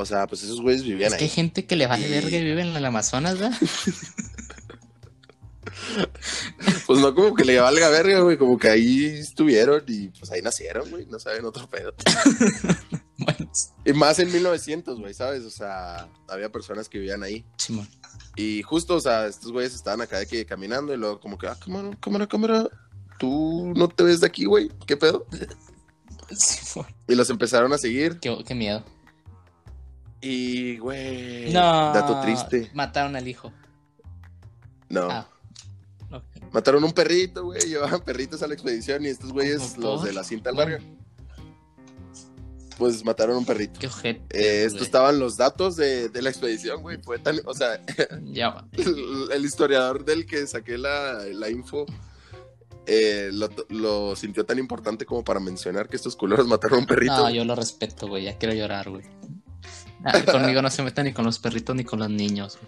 O sea, pues esos güeyes vivían Es que hay ahí. gente que le vale Y- verga y vive en el Amazonas, ¿verdad? [LAUGHS] Pues no como que le valga verga, güey, como que ahí estuvieron y pues ahí nacieron, güey, no saben otro pedo. [LAUGHS] Bueno, Y más en 1900, güey, ¿sabes? O sea, había personas que vivían ahí. Simón. Y justo, o sea, estos güeyes estaban acá de que caminando y luego como que, ah, cámara, cámara, cámara, tú no te ves de aquí, güey, ¿qué pedo? [LAUGHS] Simón. Y los empezaron a seguir Qué, qué miedo. Y, güey, No. dato triste. Mataron al hijo. No, Ah. Mataron un perrito, güey, llevaban perritos a la expedición y estos güeyes, los de la cinta larga, pues mataron un perrito. Qué ojete. Eh, estos estaban los datos de, de la expedición, güey. Fue tan, o sea, [LAUGHS] Ya, el, [LAUGHS] el historiador del que saqué la, la info eh, lo, lo sintió tan importante como para mencionar que estos culeros mataron a un perrito. No, yo lo respeto, güey. Ya quiero llorar, güey. Ah, conmigo no se metan ni con los perritos ni con los niños.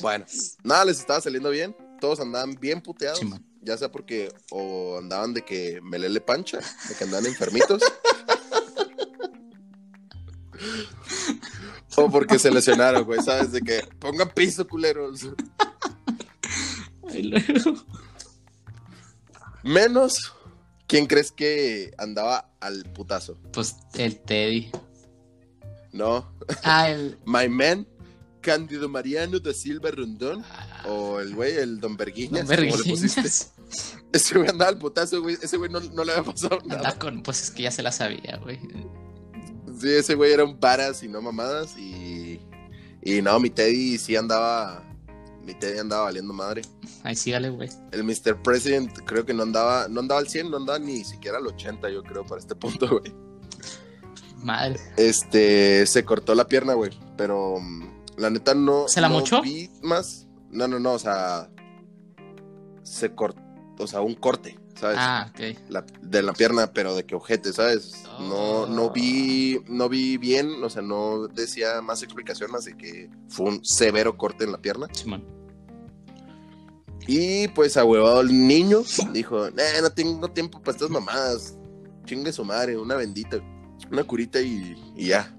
Bueno, nada, les estaba saliendo bien. Todos andaban bien puteados. Ya sea porque o andaban de que melele pancha, de que andaban enfermitos. [LAUGHS] o porque se lesionaron, güey, ¿sabes? De que pongan piso, culeros. Menos, ¿quién crees que andaba al putazo? Pues el Teddy. No, Ah, el. [LAUGHS] my man, Cándido Mariano da Silva Rondón, ah, o el güey, el Don Berguiñas, Don como le pusiste. Verguiñas. [LAUGHS] Ese güey andaba al putazo, güey, ese güey no, no le había pasado nada. Anda con- Pues es que ya se la sabía, güey. Sí, ese güey era un varas y no mamadas, y, y no, mi Teddy sí andaba, mi Teddy andaba valiendo madre. Ahí sígale, güey. El Mr. President creo que no andaba, no andaba al 100, no andaba ni siquiera al 80, yo creo, para este punto, güey. Madre. Este, se cortó la pierna, güey, pero mm, la neta no. ¿Se la no mochó? vi más. No, no, no, o sea, se cortó, o sea, un corte, ¿sabes? Ah, ok. La- de la pierna, pero de que ojete, ¿sabes? No, no vi, no vi bien, o sea, no decía más explicación más de que fue un severo corte en la pierna. Simón. Y pues ahuevado el niño, dijo, "Nah, no tengo tiempo para estas mamadas. Chingue su madre, una bendita, una curita y, y ya.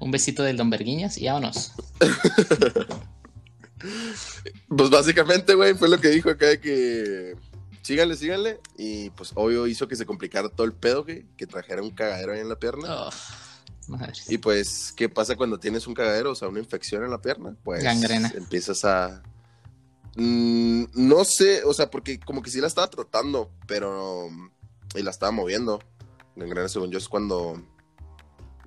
Un besito del Don Verguiñas y vámonos. [LAUGHS] Pues básicamente, güey, fue lo que dijo acá de que síganle, síganle. Y pues obvio hizo que se complicara todo el pedo, güey, que trajera un cagadero ahí en la pierna. Oh, madre. Y pues, ¿qué pasa cuando tienes un cagadero? O sea, una infección en la pierna. Pues Gangrena. empiezas a... Mm, no sé, o sea, porque como que sí la estaba tratando, pero... Y la estaba moviendo. Gangrena, según yo, es cuando...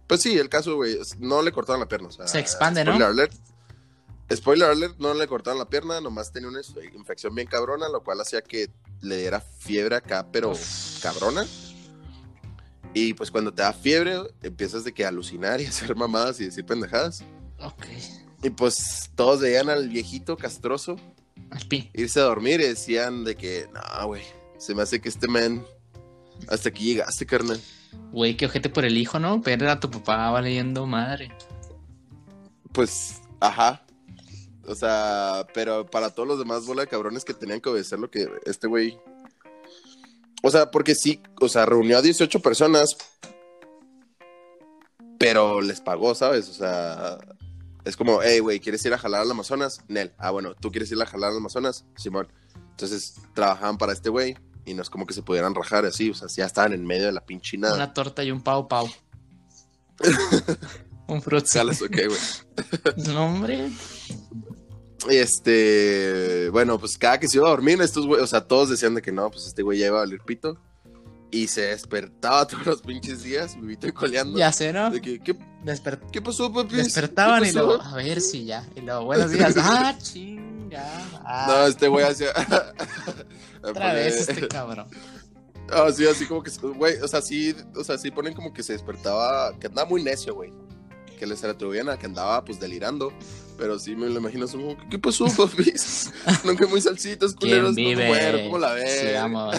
Pues sí, el caso, güey, no le cortaron la pierna. o sea, Se expande, ¿no? spoiler Alert. Spoiler alert, no le cortaron la pierna, nomás tenía una infección bien cabrona, lo cual hacía que le diera fiebre acá, pero Uf. cabrona. Y pues cuando te da fiebre, empiezas de que a alucinar y hacer mamadas y decir pendejadas. Ok. Y pues todos veían al viejito castroso irse a dormir y decían de que, no, güey, se me hace que este man, hasta aquí llegaste, carnal. Güey, qué ojete por el hijo, ¿no? Pero a tu papá valiendo madre. Pues, ajá. O sea, pero para todos los demás bola de cabrones que tenían que obedecer lo que este güey... O sea, porque sí, o sea, reunió a 18 personas, pero les pagó, ¿sabes? O sea, es como, hey, güey, ¿quieres ir a jalar al Amazonas? Nel. Ah, bueno, ¿tú quieres ir a jalar al Amazonas? Simón. Entonces, trabajaban para este güey y no es como que se pudieran rajar así, o sea, ya estaban en medio de la pinche nada. Una torta y un pau pau. [LAUGHS] un fruit Jalas, ok, güey. [LAUGHS] No, hombre. Este, bueno, pues cada que se iba a dormir, estos güey, o sea, todos decían de que no, pues este güey ya iba a valer pito. Y se despertaba [LAUGHS] todos los pinches días, vivito y coleando. Ya sé, ¿no? De que, ¿qué, Desper- qué pasó, papi? Despertaban ¿Qué y luego, a ver si ya. Y luego, buenos días. [LAUGHS] Ah, chinga. Ah, No, este güey hacía. [LAUGHS] otra vez este cabrón. Ah, sí, así como que, güey, o sea, sí, o sea, sí ponen como que se despertaba, que andaba muy necio, güey. Que les atribuían a que andaba, pues, delirando. Pero sí me lo imagino como, ¿qué pasó, papi? Nunca muy salsitas, culeros, ¿Quién no muero, ¿cómo la ves? Sigamos.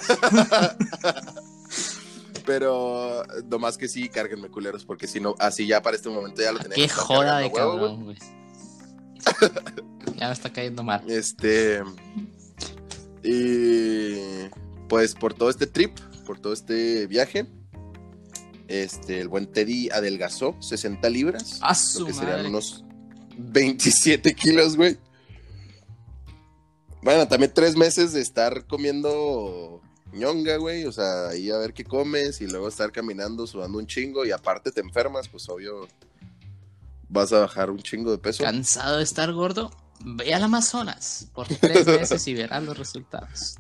Pero nomás que sí, cárguenme culeros, porque si no, así ya para este momento ya lo tenía Qué que estar joda de huevo, cabrón, güey. [LAUGHS] Ya me está cayendo mal. Este. Y. Pues por todo este trip, por todo este viaje, este, el buen Teddy adelgazó 60 libras. A lo su que serían unos 27 kilos, güey. Bueno, también tres meses de estar comiendo ñonga, güey. O sea, ahí a ver qué comes y luego estar caminando, sudando un chingo y aparte te enfermas, pues obvio vas a bajar un chingo de peso. Cansado de estar gordo, ve al Amazonas por tres meses y verás los resultados.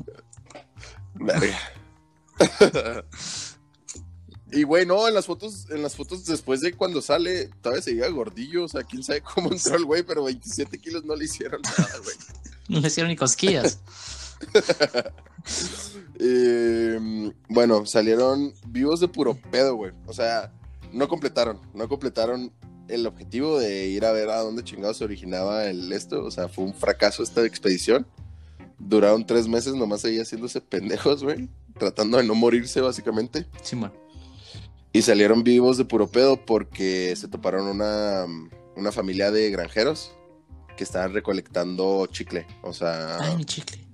Y güey, no, en las fotos, en las fotos después de cuando sale, todavía seguía gordillo, o sea, quién sabe cómo entró el güey, pero 27 kilos no le hicieron nada, güey. [LAUGHS] No le hicieron ni cosquillas. [LAUGHS] Bueno, salieron vivos de puro pedo, güey. O sea, no completaron, no completaron el objetivo de ir a ver a dónde chingados se originaba el esto. O sea, fue un fracaso esta expedición. Duraron tres meses nomás ahí haciéndose pendejos, güey. Tratando de no morirse, básicamente. Simón. Y salieron vivos de puro pedo porque se toparon una, una familia de granjeros que estaban recolectando chicle. O sea, Ay, mi chicle.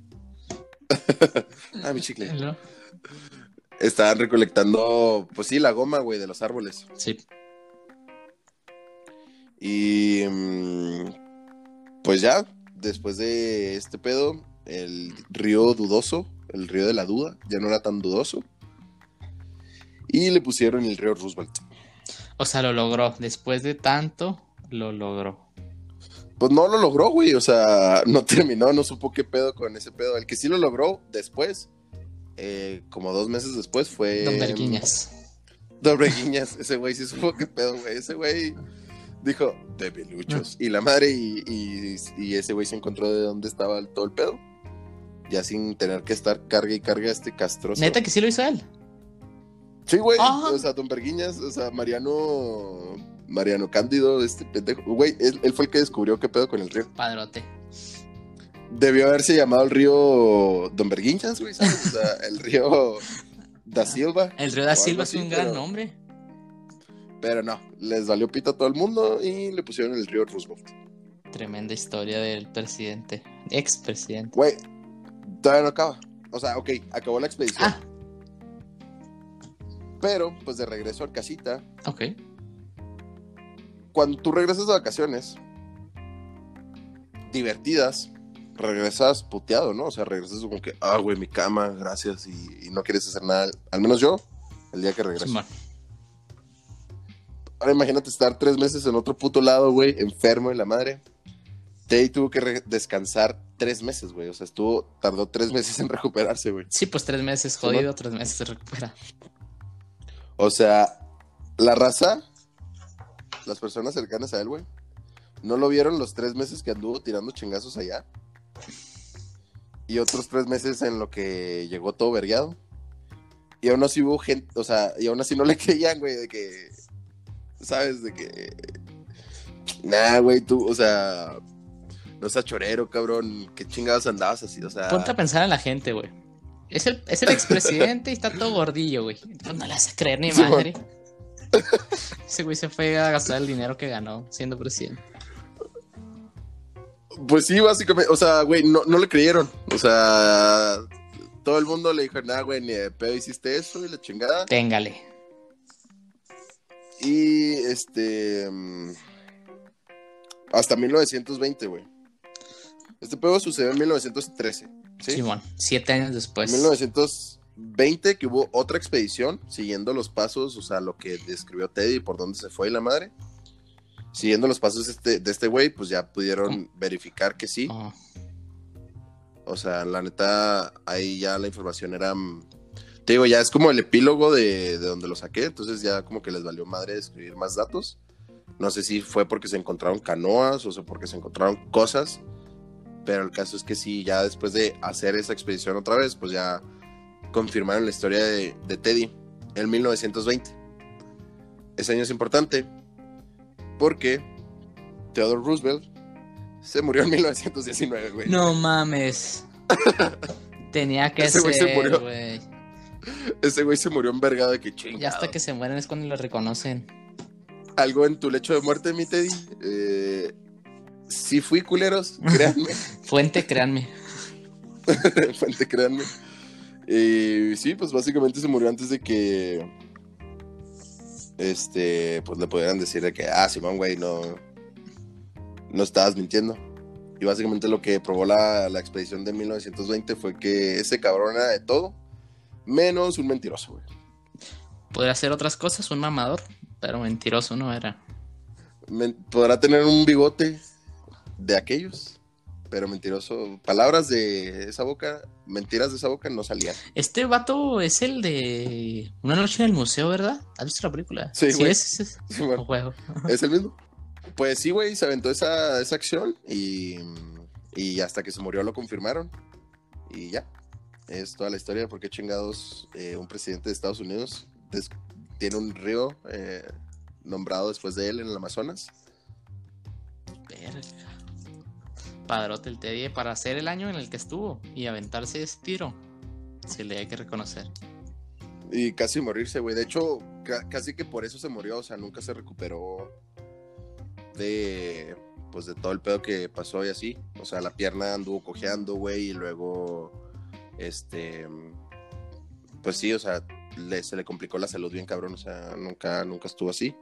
Ah, mi chicle. ¿No? Estaban recolectando, pues sí, la goma, güey, de los árboles. Sí. Y mm, pues ya, después de este pedo, el río dudoso, el río de la duda, ya no era tan dudoso. Y le pusieron el río Roosevelt. O sea, lo logró. Después de tanto, lo logró. Pues no lo logró, güey, o sea, [LAUGHS] no terminó, no supo qué pedo con ese pedo. El que sí lo logró después, eh, como dos meses después, fue... Don Verguiñas. Don Verguiñas, [LAUGHS] ese güey sí supo qué pedo, güey. Ese güey Dijo, debiluchos. Y la madre y, y- y ese güey se encontró de dónde estaba el- todo el pedo. Ya sin tener que estar carga y carga este castroso. Neta que sí lo hizo él. Sí, güey. Ah. O sea, Don Berguiñas, o sea, Mariano. Mariano Cándido, este pendejo. Güey, él, él fue el que descubrió qué pedo con el río. Padrote. Debió haberse llamado el río Don Berguiñas, güey, ¿sabes? O sea, el río Da Silva. El Río da Silva es un gran pero- nombre. Pero no, les valió pito a todo el mundo y le pusieron el río Roosevelt. Tremenda historia del presidente. Expresidente. Güey, todavía no acaba. O sea, ok, acabó la expedición. Ah, Pero, pues de regreso a casita, ok. Cuando tú regresas de vacaciones, divertidas, regresas puteado, ¿no? O sea, regresas como que, ah, güey, mi cama, gracias, y, y no quieres hacer nada. Al menos yo, el día que regreso. Ahora imagínate estar tres meses en otro puto lado, güey, enfermo de la madre. Teddy tuvo que descansar tres meses, güey. O sea, estuvo, tardó tres meses en recuperarse, güey. Sí, pues tres meses jodido, tres meses se recupera. O sea, la raza, las personas cercanas a él, güey, no lo vieron los tres meses que anduvo tirando chingazos allá. Y otros tres meses en lo que llegó todo vergueado. Y aún así hubo gente, o sea, y aún así no le [LAUGHS] creían, güey, de que, ¿sabes? De que, nah, güey, tú, o sea, no seas chorero, cabrón, qué chingados andabas así, o sea. Ponte a pensar en la gente, güey. Es el, es el [LAUGHS] expresidente y está todo gordillo, güey. No le vas a creer ni madre. Ese güey se fue a gastar el dinero que ganó siendo presidente. Pues sí, básicamente, o sea, güey, no, no le creyeron. O sea, todo el mundo le dijo, nada, güey, ni de pedo hiciste eso y la chingada. Téngale. Y este. Mm, hasta 1920, güey. Este pedo sucedió en 1913. ¿sí? Simón, siete años después. 1900. 20 que hubo otra expedición siguiendo los pasos, o sea, lo que describió Teddy, por dónde se fue y la madre. Siguiendo los pasos de este, este güey, pues ya pudieron ah. verificar que sí. Ah. O sea, la neta, ahí ya la información era... Mm, te digo, ya es como el epílogo de, donde lo saqué, entonces ya como que les valió madre escribir más datos. No sé si fue porque se encontraron canoas o sea, porque se encontraron cosas, pero el caso es que sí, ya después de hacer esa expedición otra vez, pues ya confirmaron la historia de, de Teddy en 1920. Ese año es importante porque Theodore Roosevelt se murió en 1919, güey. No mames. [LAUGHS] Tenía que Ese güey se ser, murió. güey. Ese güey se murió envergado de que chingado. Ya hasta que se mueren es cuando lo reconocen. Algo en tu lecho de muerte, mi Teddy. Eh, sí fui culeros, créanme. [LAUGHS] Fuente, créanme. [LAUGHS] Fuente, créanme. Y sí, pues básicamente se murió antes de que. Este, pues le pudieran decir de que, ah, Simón, güey, no. No estabas mintiendo. Y básicamente lo que probó la, la expedición de 1920 fue que ese cabrón era de todo, menos un mentiroso, güey. Podría hacer otras cosas, un mamador, pero mentiroso no era. Podrá tener un bigote de aquellos, pero mentiroso. Palabras de esa boca, mentiras de esa boca no salían. Este vato es el de Una noche en el museo, ¿verdad? ¿Has visto la película? Sí, güey. es, es, es. Sí, bueno, juego. es el mismo. Pues sí, güey, se aventó esa, esa acción y, y hasta que se murió lo confirmaron. Y ya, es toda la historia de por qué chingados eh, un presidente de Estados Unidos tiene un río eh, nombrado después de él en el Amazonas. Verga. Padrote el Teddy para hacer el año en el que estuvo y aventarse ese tiro. Se le hay que reconocer. Y casi morirse, güey. De hecho, ca- casi que por eso se murió. O sea, nunca se recuperó de, pues, de todo el pedo que pasó y así. O sea, la pierna anduvo cojeando, güey. Y luego, este, pues sí, o sea, le- se le complicó la salud bien cabrón. O sea, nunca, nunca estuvo así.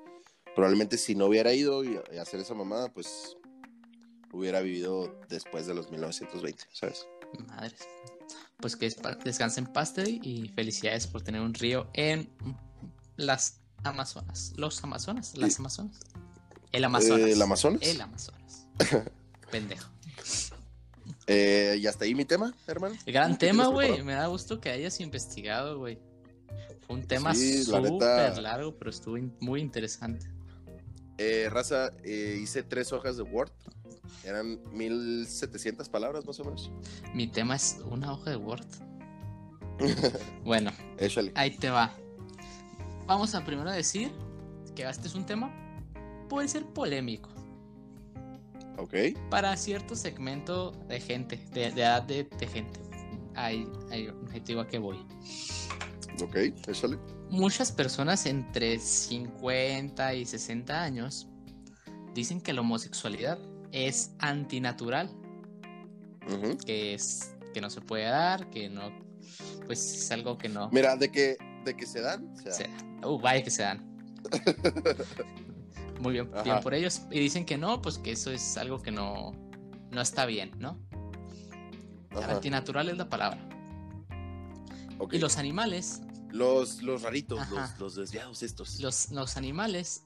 Probablemente si no hubiera ido y, y hacer esa mamada, pues hubiera vivido después de los 1920, ¿sabes? Madres. Pues que despa- descanse en paz, Teddy, y felicidades por tener un río en las Amazonas. ¿Los Amazonas? ¿Las Sí. Amazonas? El Amazonas. Eh, ¿El Amazonas? El Amazonas. [LAUGHS] Pendejo. Eh, y hasta ahí mi tema, hermano. Gran ¿Tú qué tema, güey. Me da gusto que hayas investigado, güey. Fue un tema Sí, súper neta- largo, pero estuvo muy interesante. Eh, raza, eh, hice tres hojas de Word. Eran 1700 palabras más o menos. Mi tema es una hoja de Word. [LAUGHS] bueno, Échale. ahí te va. Vamos a primero decir que este es un tema, puede ser polémico Ok. para cierto segmento de gente, de, de edad de, de gente. Ahí, ahí, objetivo a que voy. Ok, échale. Muchas personas entre 50 y 60 años dicen que la homosexualidad es antinatural, que es que no se puede dar, que no, pues es algo que no Mira, de que, de que se dan, se dan. se. Uh, vaya que se dan. [LAUGHS] Muy bien, Ajá. bien por ellos. Y dicen que no, pues que eso es algo que no, no está bien, ¿no? Ajá. Antinatural es la palabra. Ok. Y los animales, Los, los raritos, los, los desviados estos. los, los animales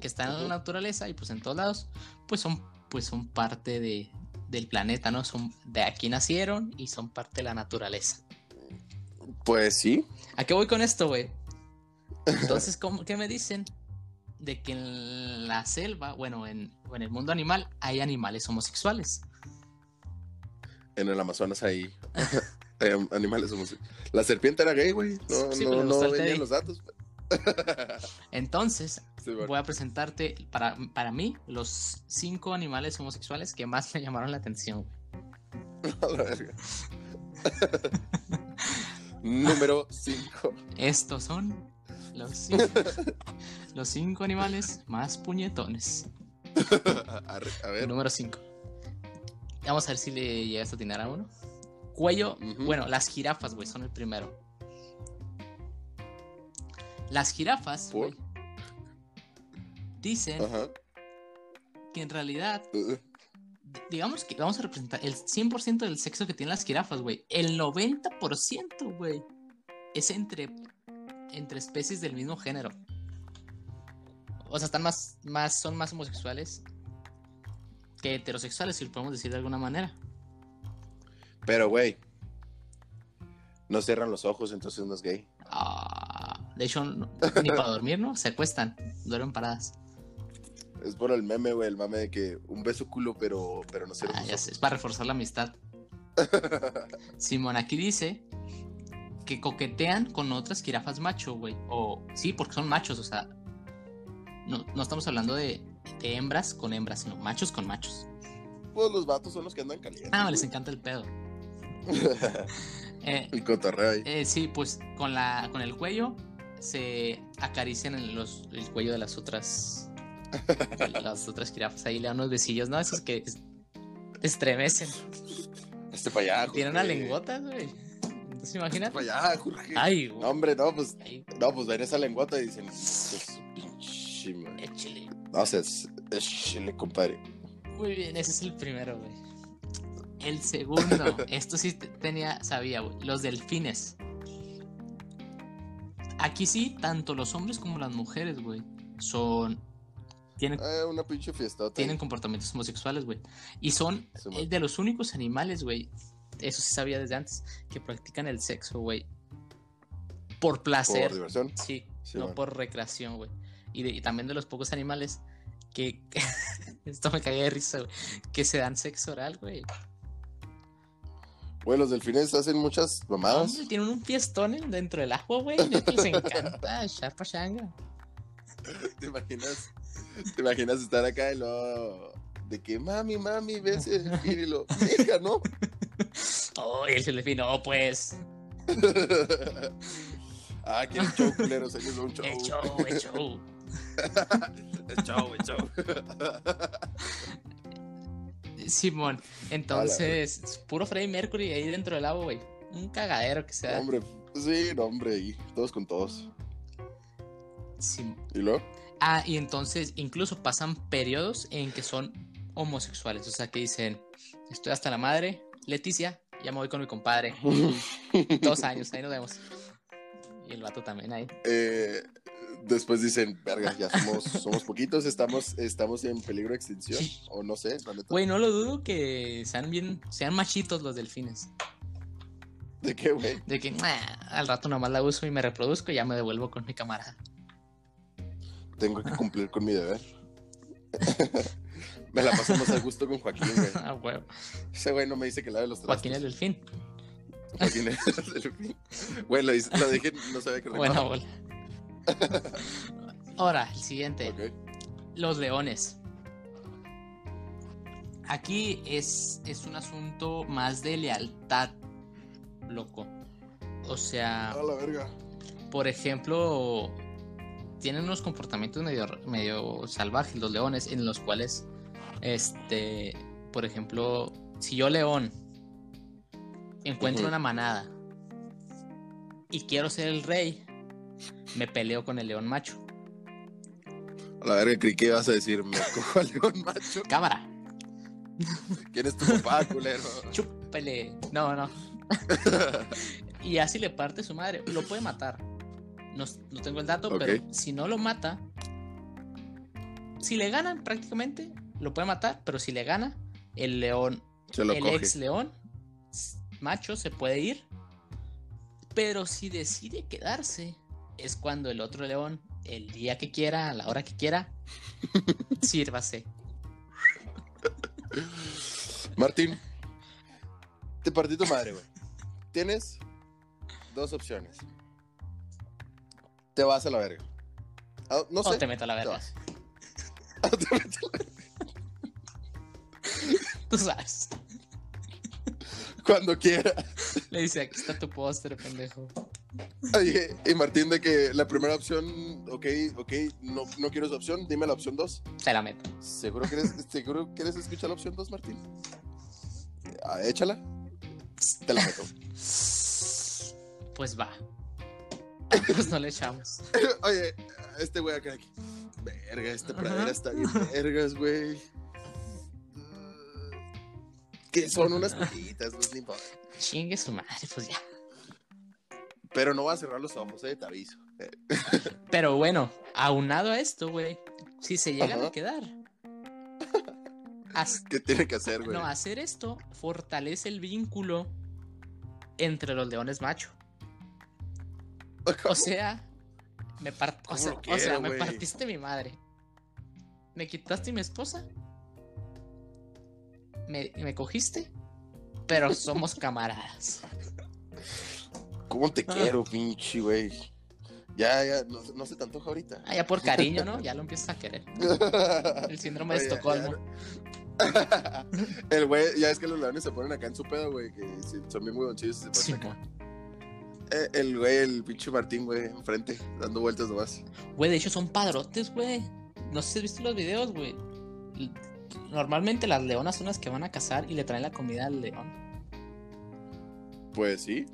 que están en la naturaleza y pues en todos lados, pues son, pues son parte de, del planeta, ¿no? Son de aquí nacieron y son parte de la naturaleza. Pues sí. ¿A qué voy con esto, güey? Entonces, ¿cómo, ¿qué me dicen? De que en la selva, bueno, en, en el mundo animal, hay animales homosexuales. En el Amazonas hay [LAUGHS] eh, animales homosexuales. La serpiente era gay, güey. No, Sí, no, pero no los datos. [LAUGHS] Entonces, Sí, bueno. voy a presentarte, para, para mí, los cinco animales homosexuales que más me llamaron la atención. [LAUGHS] [LAUGHS] Número 5. Estos son los cinco, [LAUGHS] los cinco animales más puñetones. A ver. Número 5. Vamos a ver si le llegas a atinar a uno. Cuello. Bueno, las jirafas, güey, son el primero. Las jirafas, dicen Ajá. que en realidad, Uh, digamos que vamos a representar el 100% del sexo que tienen las jirafas, güey. El 90%, güey, es entre, entre especies del mismo género. O sea, están más, más, son más homosexuales que heterosexuales, si lo podemos decir de alguna manera. Pero, güey. No cierran los ojos, entonces no es gay. Ah, de hecho, no- ni para dormir, ¿no? Se acuestan, duermen paradas. Es por el meme, güey. El meme de que un beso culo, pero, pero no cierran Ah, ya sé, es para reforzar la amistad. [LAUGHS] Simón aquí dice que coquetean con otras jirafas macho, güey. O sí, porque son machos, o sea. No, no estamos hablando de, de hembras con hembras, sino machos con machos. Pues los vatos son los que andan calientes. Ah, güey. les encanta el pedo. [LAUGHS] Eh, El cotorreo ahí. eh, sí, pues con la con el cuello se acarician en los, el cuello de las otras las otras jirafas. Ahí le dan unos besillos, ¿no? Esos que es- estremecen. Este para allá. Tienen Jorge. una lengota, güey. Entonces Este imagínate. para allá, Jorge. Ay, No, güey. hombre, no, pues. Ay, No, pues ven esa lengüota y dicen. "Pues, pinche madre". échale. No, o sea, es, es chile, compadre. Muy bien, ese es el primero, güey. El segundo, [LAUGHS] esto sí te- tenía, sabía, güey. Los delfines. Aquí sí, tanto los hombres como las mujeres, güey, son. Tienen, Ah, una pinche fiestota. tienen comportamientos homosexuales, güey. Y son Sí, eh, de los únicos animales, güey. Eso sí sabía desde antes, que practican el sexo, güey. Por placer. Por diversión. Sí, Sí, no man. por recreación, güey. Y, también de los pocos animales que. [LAUGHS] esto me cagué de risa, güey. Que se dan sexo oral, güey. Güey, los delfines hacen muchas mamadas. Tienen un fiestón en- dentro del agua, güey. Les encanta [LAUGHS] echar pachanga. [LAUGHS] ¿Te imaginas? [LAUGHS] ¿Te imaginas estar acá y luego de que mami, mami, ves el delfín y lo, hija, ¿no? [LAUGHS] Oh, y el delfín, no, pues. [LAUGHS] ah, que el show, culeros, doy un show. El show, el show. El show, el show. Simón, entonces, es puro Freddie Mercury ahí dentro del agua, güey. Un cagadero que sea. hombre, sí, no, hombre, y todos con todos. Sim- ¿Y luego? Ah, y entonces incluso pasan periodos en que son homosexuales. O sea, que dicen, estoy hasta la madre, Leticia, ya me voy con mi compadre. [LAUGHS] Dos años, ahí nos vemos. Y el vato también ahí. Eh, después dicen, verga, ya somos, somos poquitos, estamos, estamos en peligro de extinción. Sí. O no sé. Güey, no lo dudo que sean bien, sean machitos los delfines. ¿De qué, güey? De que "Nah, al rato nomás la uso y me reproduzco y ya me devuelvo con mi camarada. Tengo que cumplir con mi deber. [LAUGHS] Me la paso más a gusto con Joaquín, güey. Ah, huevo. Ese güey no me dice que lave los trastos. Joaquín el delfín. Joaquín el [LAUGHS] delfín. Güey, lo, lo dije, no sabía que Buena rimaba. bola. Ahora, el siguiente. Los leones. Aquí es, es un asunto más de lealtad, loco. O sea, A la verga. por ejemplo, tienen unos comportamientos medio, medio salvajes los leones, en los cuales, este, por ejemplo, si yo león encuentro una manada y quiero ser el rey, me peleo con el león macho. A la verga, creí que ibas a decir, me [LAUGHS] cojo al león macho. Cámara, ¿Quién es tu papá, culero? chúpele. No, no. [LAUGHS] y así le parte su madre. Lo puede matar. No, no tengo el dato, pero si no lo mata, si le ganan prácticamente, lo puede matar, pero si le gana, el león, Se lo el coge. ex león macho se puede ir. Pero si decide quedarse, es cuando el otro león, el día que quiera, a la hora que quiera, [LAUGHS] sírvase. Martín, te partí tu madre, güey. Tienes dos opciones. Te vas a la verga. Ah, no O sé. te meto a la te verga. vas. [LAUGHS] Ah, te metes a la- Tú sabes. Cuando quiera. Le dice, aquí está tu póster, pendejo. Oye, y Martín, de que la primera opción, ok, ok, no, no quiero esa opción, dime la opción dos. Se la meto. ¿Seguro quieres, [LAUGHS] ¿Seguro quieres escuchar la opción dos, Martín? Ah, échala. Te la meto. Pues va. Pues no le echamos. [LAUGHS] Oye, este güey acá. aquí. Verga, esta Ajá. pradera está bien [LAUGHS] vergas, güey. Que son unas poquitas, no importa. Chingue su madre, pues ya. Pero no va a cerrar los ojos, eh, te aviso. [LAUGHS] Pero bueno, aunado a esto, güey, si se llegan Ajá. a quedar, ¿Qué tiene que hacer, güey? no, hacer esto fortalece el vínculo entre los leones macho. [LAUGHS] O sea, me, part- o ¿Cómo sea, lo o quiero, sea, me güey? partiste mi madre. Me quitaste mi esposa. Me, me cogiste. Pero somos [LAUGHS] camaradas. ¿Cómo te quiero, pinche, güey? Ya, ya, no, no se te antoja ahorita. Ah, ya por cariño, ¿no? Ya lo empiezas a querer. El síndrome de Estocolmo. ya- [LAUGHS] El güey, ya es que los leones se ponen acá en su pedo, güey, que sí, son bien huevoncillos y se el güey, el pinche Martín, güey, enfrente, dando vueltas nomás. Güey, de hecho son padrotes, güey. No sé si has visto los videos, güey. Normalmente las leonas son las que van a cazar y le traen la comida al león. Pues sí,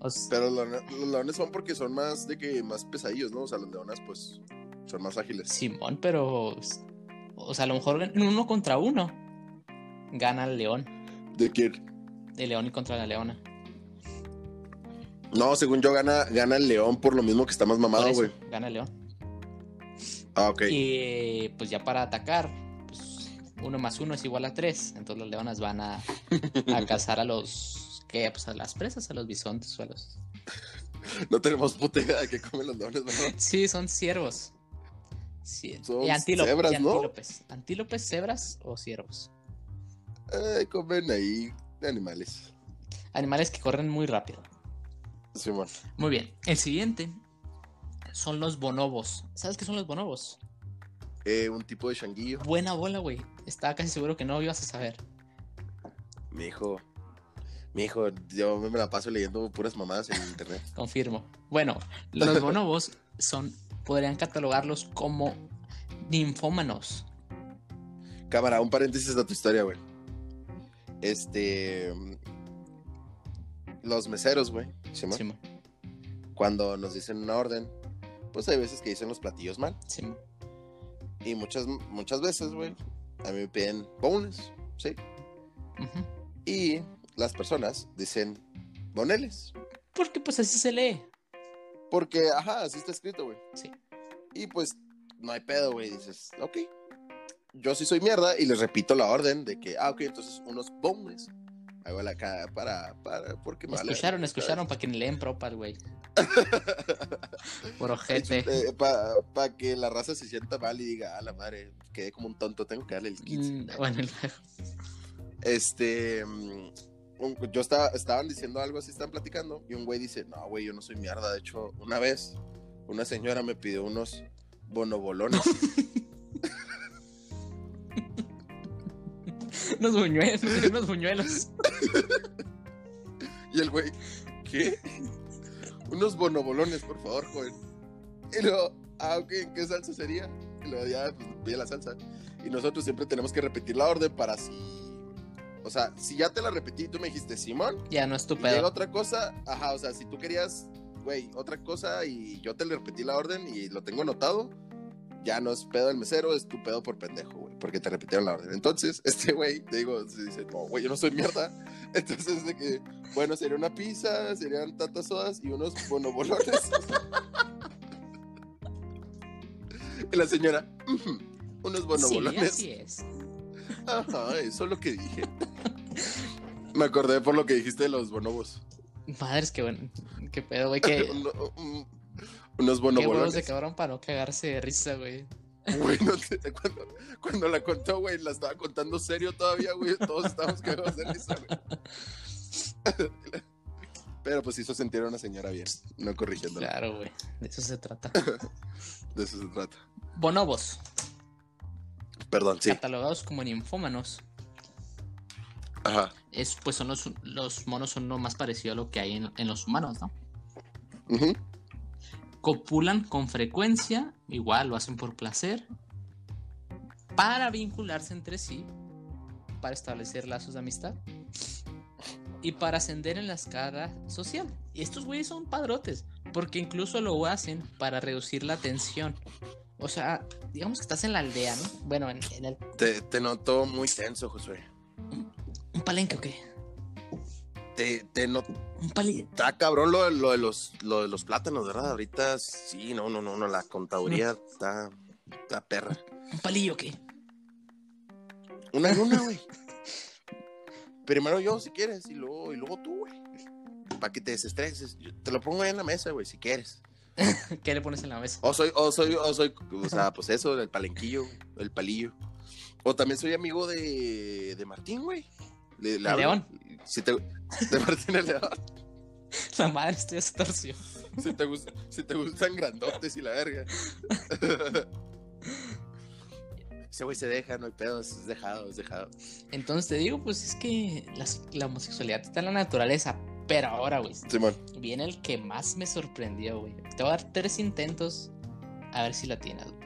O pero los, leones- los leones son porque son más de que más pesadillos, ¿no? O sea, los leonas, pues, son más ágiles. Simón, pero. O sea, a lo mejor en uno contra uno gana el león. ¿De quién? El león y contra la leona. No, según yo, gana, gana el león por lo mismo que está más mamado, güey. Gana el león. Ah, ok. Y pues ya para atacar, pues uno más uno es igual a tres. Entonces las leonas van a, a [LAUGHS] cazar a los. ¿Qué? Pues a las presas, a los bisontes o a los. No tenemos puta idea de qué comen los leones, ¿verdad? [LAUGHS] Sí, son ciervos. Sí. Son y antílopes, cebras, y ¿no? antílopes. Antílopes, cebras o ciervos. Ay, comen ahí animales. Animales que corren muy rápido. Muy bien. El siguiente son los bonobos. ¿Sabes qué son los bonobos? Eh, un tipo de changuillo. Buena bola, güey. Estaba casi seguro que no ibas a saber. Mi hijo. Mi hijo, yo me la paso leyendo puras mamadas en internet. [LAUGHS] Confirmo. Bueno, los bonobos son, podrían catalogarlos como ninfómanos. Cámara, un paréntesis a tu historia, güey. Este. Los meseros, güey. Simón, Simón, Cuando nos dicen una orden, pues hay veces que dicen los platillos mal. Simón. Y muchas, muchas veces, güey, a mí me piden boneless, ¿sí? Y las personas dicen boneles. Porque pues así se lee. Porque, ajá, así está escrito, güey. Sí. Y pues no hay pedo, güey. Dices, ok. Yo sí soy mierda y les repito la orden de que, ah, ok, entonces unos boneless Hago la cara para, para, porque me vale Escucharon, verga, escucharon para que ni leen propas, güey. [LAUGHS] Por ojete. Eh, para que la raza se sienta mal y diga, a la madre, quedé como un tonto, tengo que darle el 15. Mm, Bueno, el- Este, mm, yo estaba, estaban diciendo algo así, están platicando, y un güey dice, no, güey, yo no soy mierda. De hecho, una vez, una señora me pidió unos bonobolones. [LAUGHS] [LAUGHS] unos buñuelos, [LAUGHS] unos buñuelos. y el güey, ¿qué? Unos bonobolones, por favor, joven. Y luego, ah, ok, ¿en qué salsa sería? Y luego ya, pues, pide la salsa. Y nosotros siempre tenemos que repetir la orden para si... O sea, si ya te la repetí y tú me dijiste, Simón, Ya no es tu pedo. otra cosa, ajá, o sea, si tú querías, güey, otra cosa y yo te le repetí la orden y lo tengo anotado, ya no es pedo del mesero, es tu pedo por pendejo, porque te repitieron la orden. Entonces, [LAUGHS] este güey, te digo, se dice, no, güey, yo no soy mierda. [LAUGHS] Entonces, de que, bueno, sería una pizza, serían tantas sodas y unos bonobolones. [LAUGHS] y la señora, "Ujú, unos Sí, bonobolones. así es. Ajá, eso es lo que dije. Me acordé por lo que dijiste de los bonobos. Madres, qué bueno. Qué pedo, güey. Qué, un- unos qué huevos de bonobolones. cabrón para no cagarse de risa, güey. Güey, no te- cuando, cuando la contó, güey, la estaba contando serio todavía, güey. Todos estábamos cagados de risa, güey. Pero pues hizo sentir a una señora bien, no corrigiéndola. Claro, güey. De eso se trata. De eso se trata. Bonobos, Perdón, sí. catalogados como ninfómanos. Ajá. Es, pues son los, los monos son lo más parecido a lo que hay en, en los humanos, ¿no? Ujú. Copulan con frecuencia, igual lo hacen por placer, para vincularse entre sí, para establecer lazos de amistad y para ascender en la escala social. Y estos güeyes son padrotes, porque incluso lo hacen para reducir la tensión. O sea, digamos que estás en la aldea, ¿no? Bueno, en, en el, Te, te noto muy tenso, Josué. un palenque o qué? Te, te noto. Un pali... Está cabrón lo, de- lo de los, lo de los plátanos, ¿verdad? Ahorita sí, no, no, no, no. La contaduría está, está perra. un palillo qué? Una luna, [LAUGHS] güey. Primero yo, si quieres, y luego, y luego tú, güey. Para que te desestreses. Yo te lo pongo ahí en la mesa, güey, si quieres. [LAUGHS] ¿Qué le pones en la mesa? O soy, o soy, o soy, o sea, pues eso, el palenquillo, el palillo. O también soy amigo de, de Martín, güey. Le, le ¿El hablo. León? Si te, Martín el León. [LAUGHS] La madre estoy se torció. Si te, si te gustan grandotes y la verga. [LAUGHS] Ese güey se deja, no hay pedo, es dejado, es dejado. Entonces te digo, pues es que las- la homosexualidad está en la naturaleza. Pero ahora, güey, viene el que más me sorprendió, güey. Te voy a dar tres intentos a ver si la tienes. güey.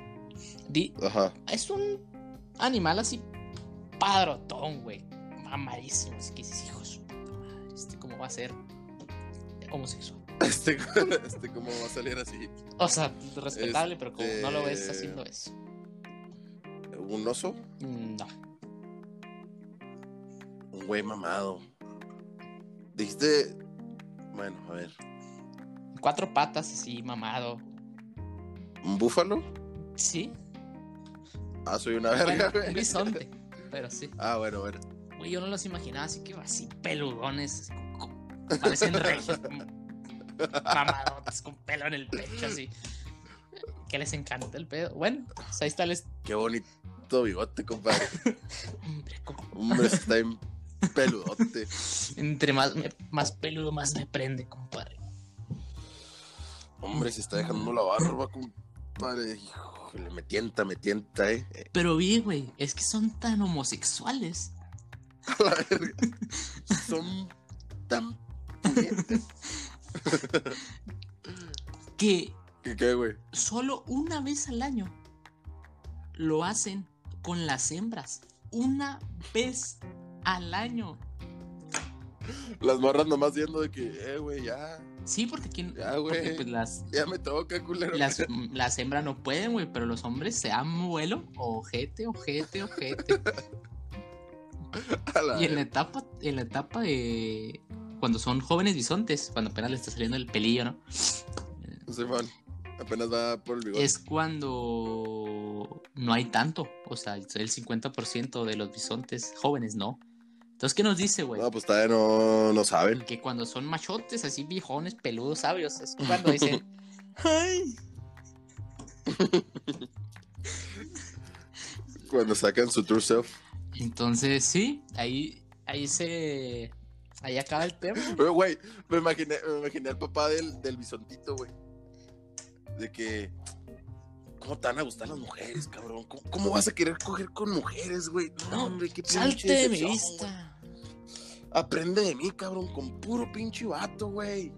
Di- Ajá. es un animal así padrotón, güey. Mamadísimo. Así que dices, hijo de su puta madre, este cómo va a ser homosexual. [LAUGHS] Este, este, ¿cómo va a salir así? O sea, respetable, pero como no lo ves Este- haciendo eso. ¿Un oso? No. Un güey mamado. Dijiste. Bueno, a ver. Cuatro patas así, mamado. ¿Un búfalo? Sí. Ah, soy una verga, Bueno, un bisonte. Pero sí. Ah, bueno, bueno. Güey, yo no los imaginaba así que así peludones. así parecen [LAUGHS] regios. como Mamadotes con pelo en el pecho, así. Que les encanta el pedo. Bueno, pues ahí está el. Qué bonito bigote, compadre. Hombre, Hombre, está en peludote. Entre más, me- más peludo, más me prende, compadre. Hombre, se está dejando la barba, compadre. Híjole, me tienta, me tienta, eh. Pero vi, güey, es que son tan homosexuales [LAUGHS] A la verga. Son tan puñetes. [LAUGHS] que ¿Qué, qué, güey? solo una vez al año lo hacen con las hembras. Una vez al año. Las morras nomás viendo de que, eh, güey, ya. Sí, porque aquí. Ya, güey. pues las, Ya me toca, culero. las, las hembras no pueden, güey, pero los hombres se dan vuelo. Ojete, ojete, ojete. [LAUGHS] [LAUGHS] Y en la etapa, en la etapa de. Cuando son jóvenes bisontes, cuando apenas le está saliendo el pelillo, ¿no? Simón, apenas va por el bigote. Es cuando no hay tanto. O sea, el 50% de los bisontes jóvenes no. Entonces, ¿qué nos dice, güey? No, pues todavía no, no saben. Que cuando son machotes, así viejones, peludos, sabios, es [LAUGHS] cuando dicen, ¡ay! Cuando sacan su true self. Entonces, sí, ahí, ahí se. Ahí acaba el tema. [LAUGHS] Pero, güey, me imaginé, me imaginé al papá del, del bisontito, güey. De que. ¿Cómo te van a gustar las mujeres, cabrón? ¿Cómo, cómo vas a querer coger con mujeres, güey? No, hombre, qué pinche Salte de mi vista. Aprende de mí, cabrón, con puro pinche vato, güey.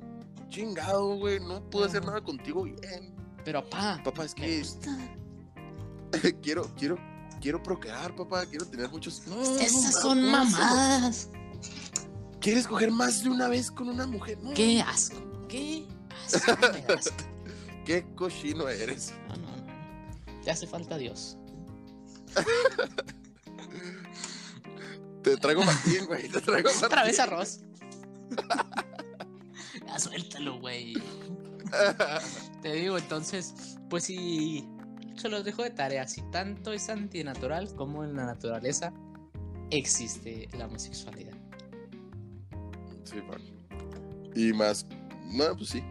Chingado, güey. No puedo hacer nada contigo bien. Pero, papá, Papá, es me que gusta. [LAUGHS] quiero, quiero, quiero procrear, papá. Quiero tener muchos. No, no, Esas no, son mamadas. ¿Quieres coger más de una vez con una mujer? No. Qué asco. Qué asco. [LAUGHS] me. Qué cochino eres. No, no, no. Te hace falta Dios. Te traigo Martín, güey. Te traigo Martín. Otra vez arroz. [LAUGHS] ya suéltalo, güey. Te digo, entonces, pues si se los dejo de tarea, si tanto es antinatural como en la naturaleza existe la homosexualidad. Sí. Y más. No, pues sí.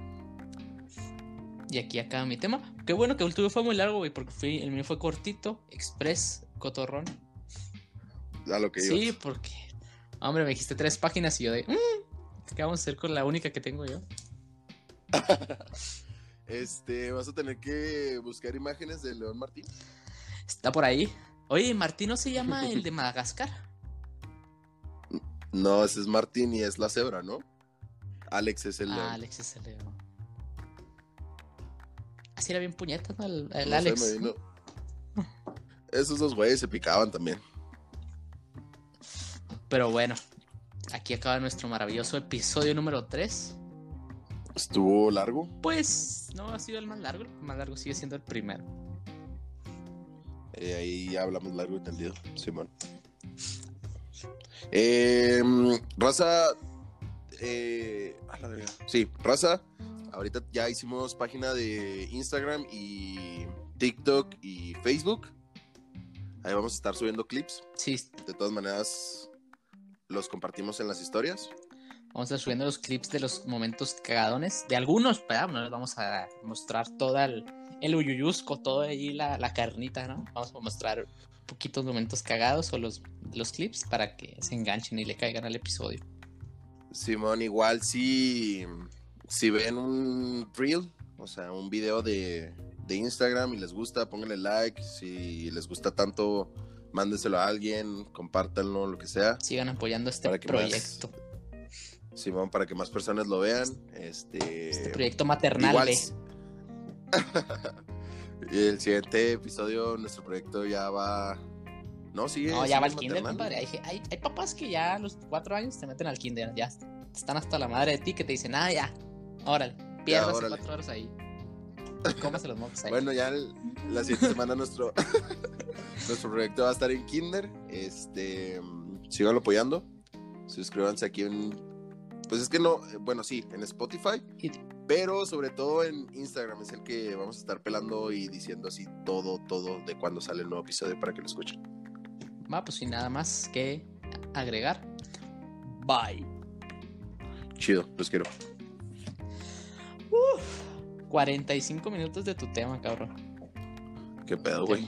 Y aquí acaba mi tema. Qué bueno que el tuyo fue muy largo, güey, porque fui- el mío fue cortito, express, cotorrón. A lo que Sí, ibas. porque, hombre, me dijiste tres páginas y yo de, "Mm, ¿qué vamos a hacer con la única que tengo yo? [LAUGHS] Este, vas a tener que buscar imágenes de León Martín. Está por ahí. Oye, Martín no se llama el de Madagascar. No, ese es Martín y es la cebra, ¿no? Alex es el Ah, león. Alex es el león. Así era bien puñeta, ¿no? El, el No Alex. Esos dos güeyes se picaban también. Pero bueno, aquí acaba nuestro maravilloso episodio número 3. Estuvo largo. Pues no ha sido el más largo, el más largo sigue siendo el primero. Eh, ahí ya hablamos largo y tendido, Simón. Eh, raza. eh, a la verga. Sí, raza. Ahorita ya hicimos página de Instagram y TikTok y Facebook. Ahí vamos a estar subiendo clips. Sí, De todas maneras, los compartimos en las historias. Vamos a estar subiendo los clips de los momentos cagadones. De algunos, pero no les vamos a mostrar toda el, el uyuyusco, toda ahí la, la carnita, ¿no? Vamos a mostrar poquitos momentos cagados o los, los clips para que se enganchen y le caigan al episodio. Simón, igual si, si ven un reel, o sea, un video de, de Instagram y les gusta, pónganle like. Si les gusta tanto, mándenselo a alguien, compártanlo, lo que sea. Sigan apoyando este más- proyecto. Simón, para que más personas lo vean. Este, Este proyecto maternal. igual- [LAUGHS] y el siguiente episodio, nuestro proyecto ya va. No, sigue. No, ya va al kinder, compadre. Hay, hay, hay papás que ya a los cuatro años te meten al kinder. Ya están hasta la madre de ti que te dicen, ah, ya, órale, pierdas cuatro horas ahí. Cómase los mocos ahí. Bueno, ya el- la siguiente semana nuestro, [LAUGHS] nuestro proyecto va a estar en Kinder. Este, mm, síganlo apoyando. Suscríbanse aquí en. Pues es que no, eh, bueno, sí, en Spotify, pero sobre todo en Instagram es el que vamos a estar pelando y diciendo así todo, todo de cuando sale el nuevo episodio para que lo escuchen. Va, pues sin nada más que agregar. Bye. Chido, los quiero. 45 minutos de tu tema, cabrón. Qué pedo, güey.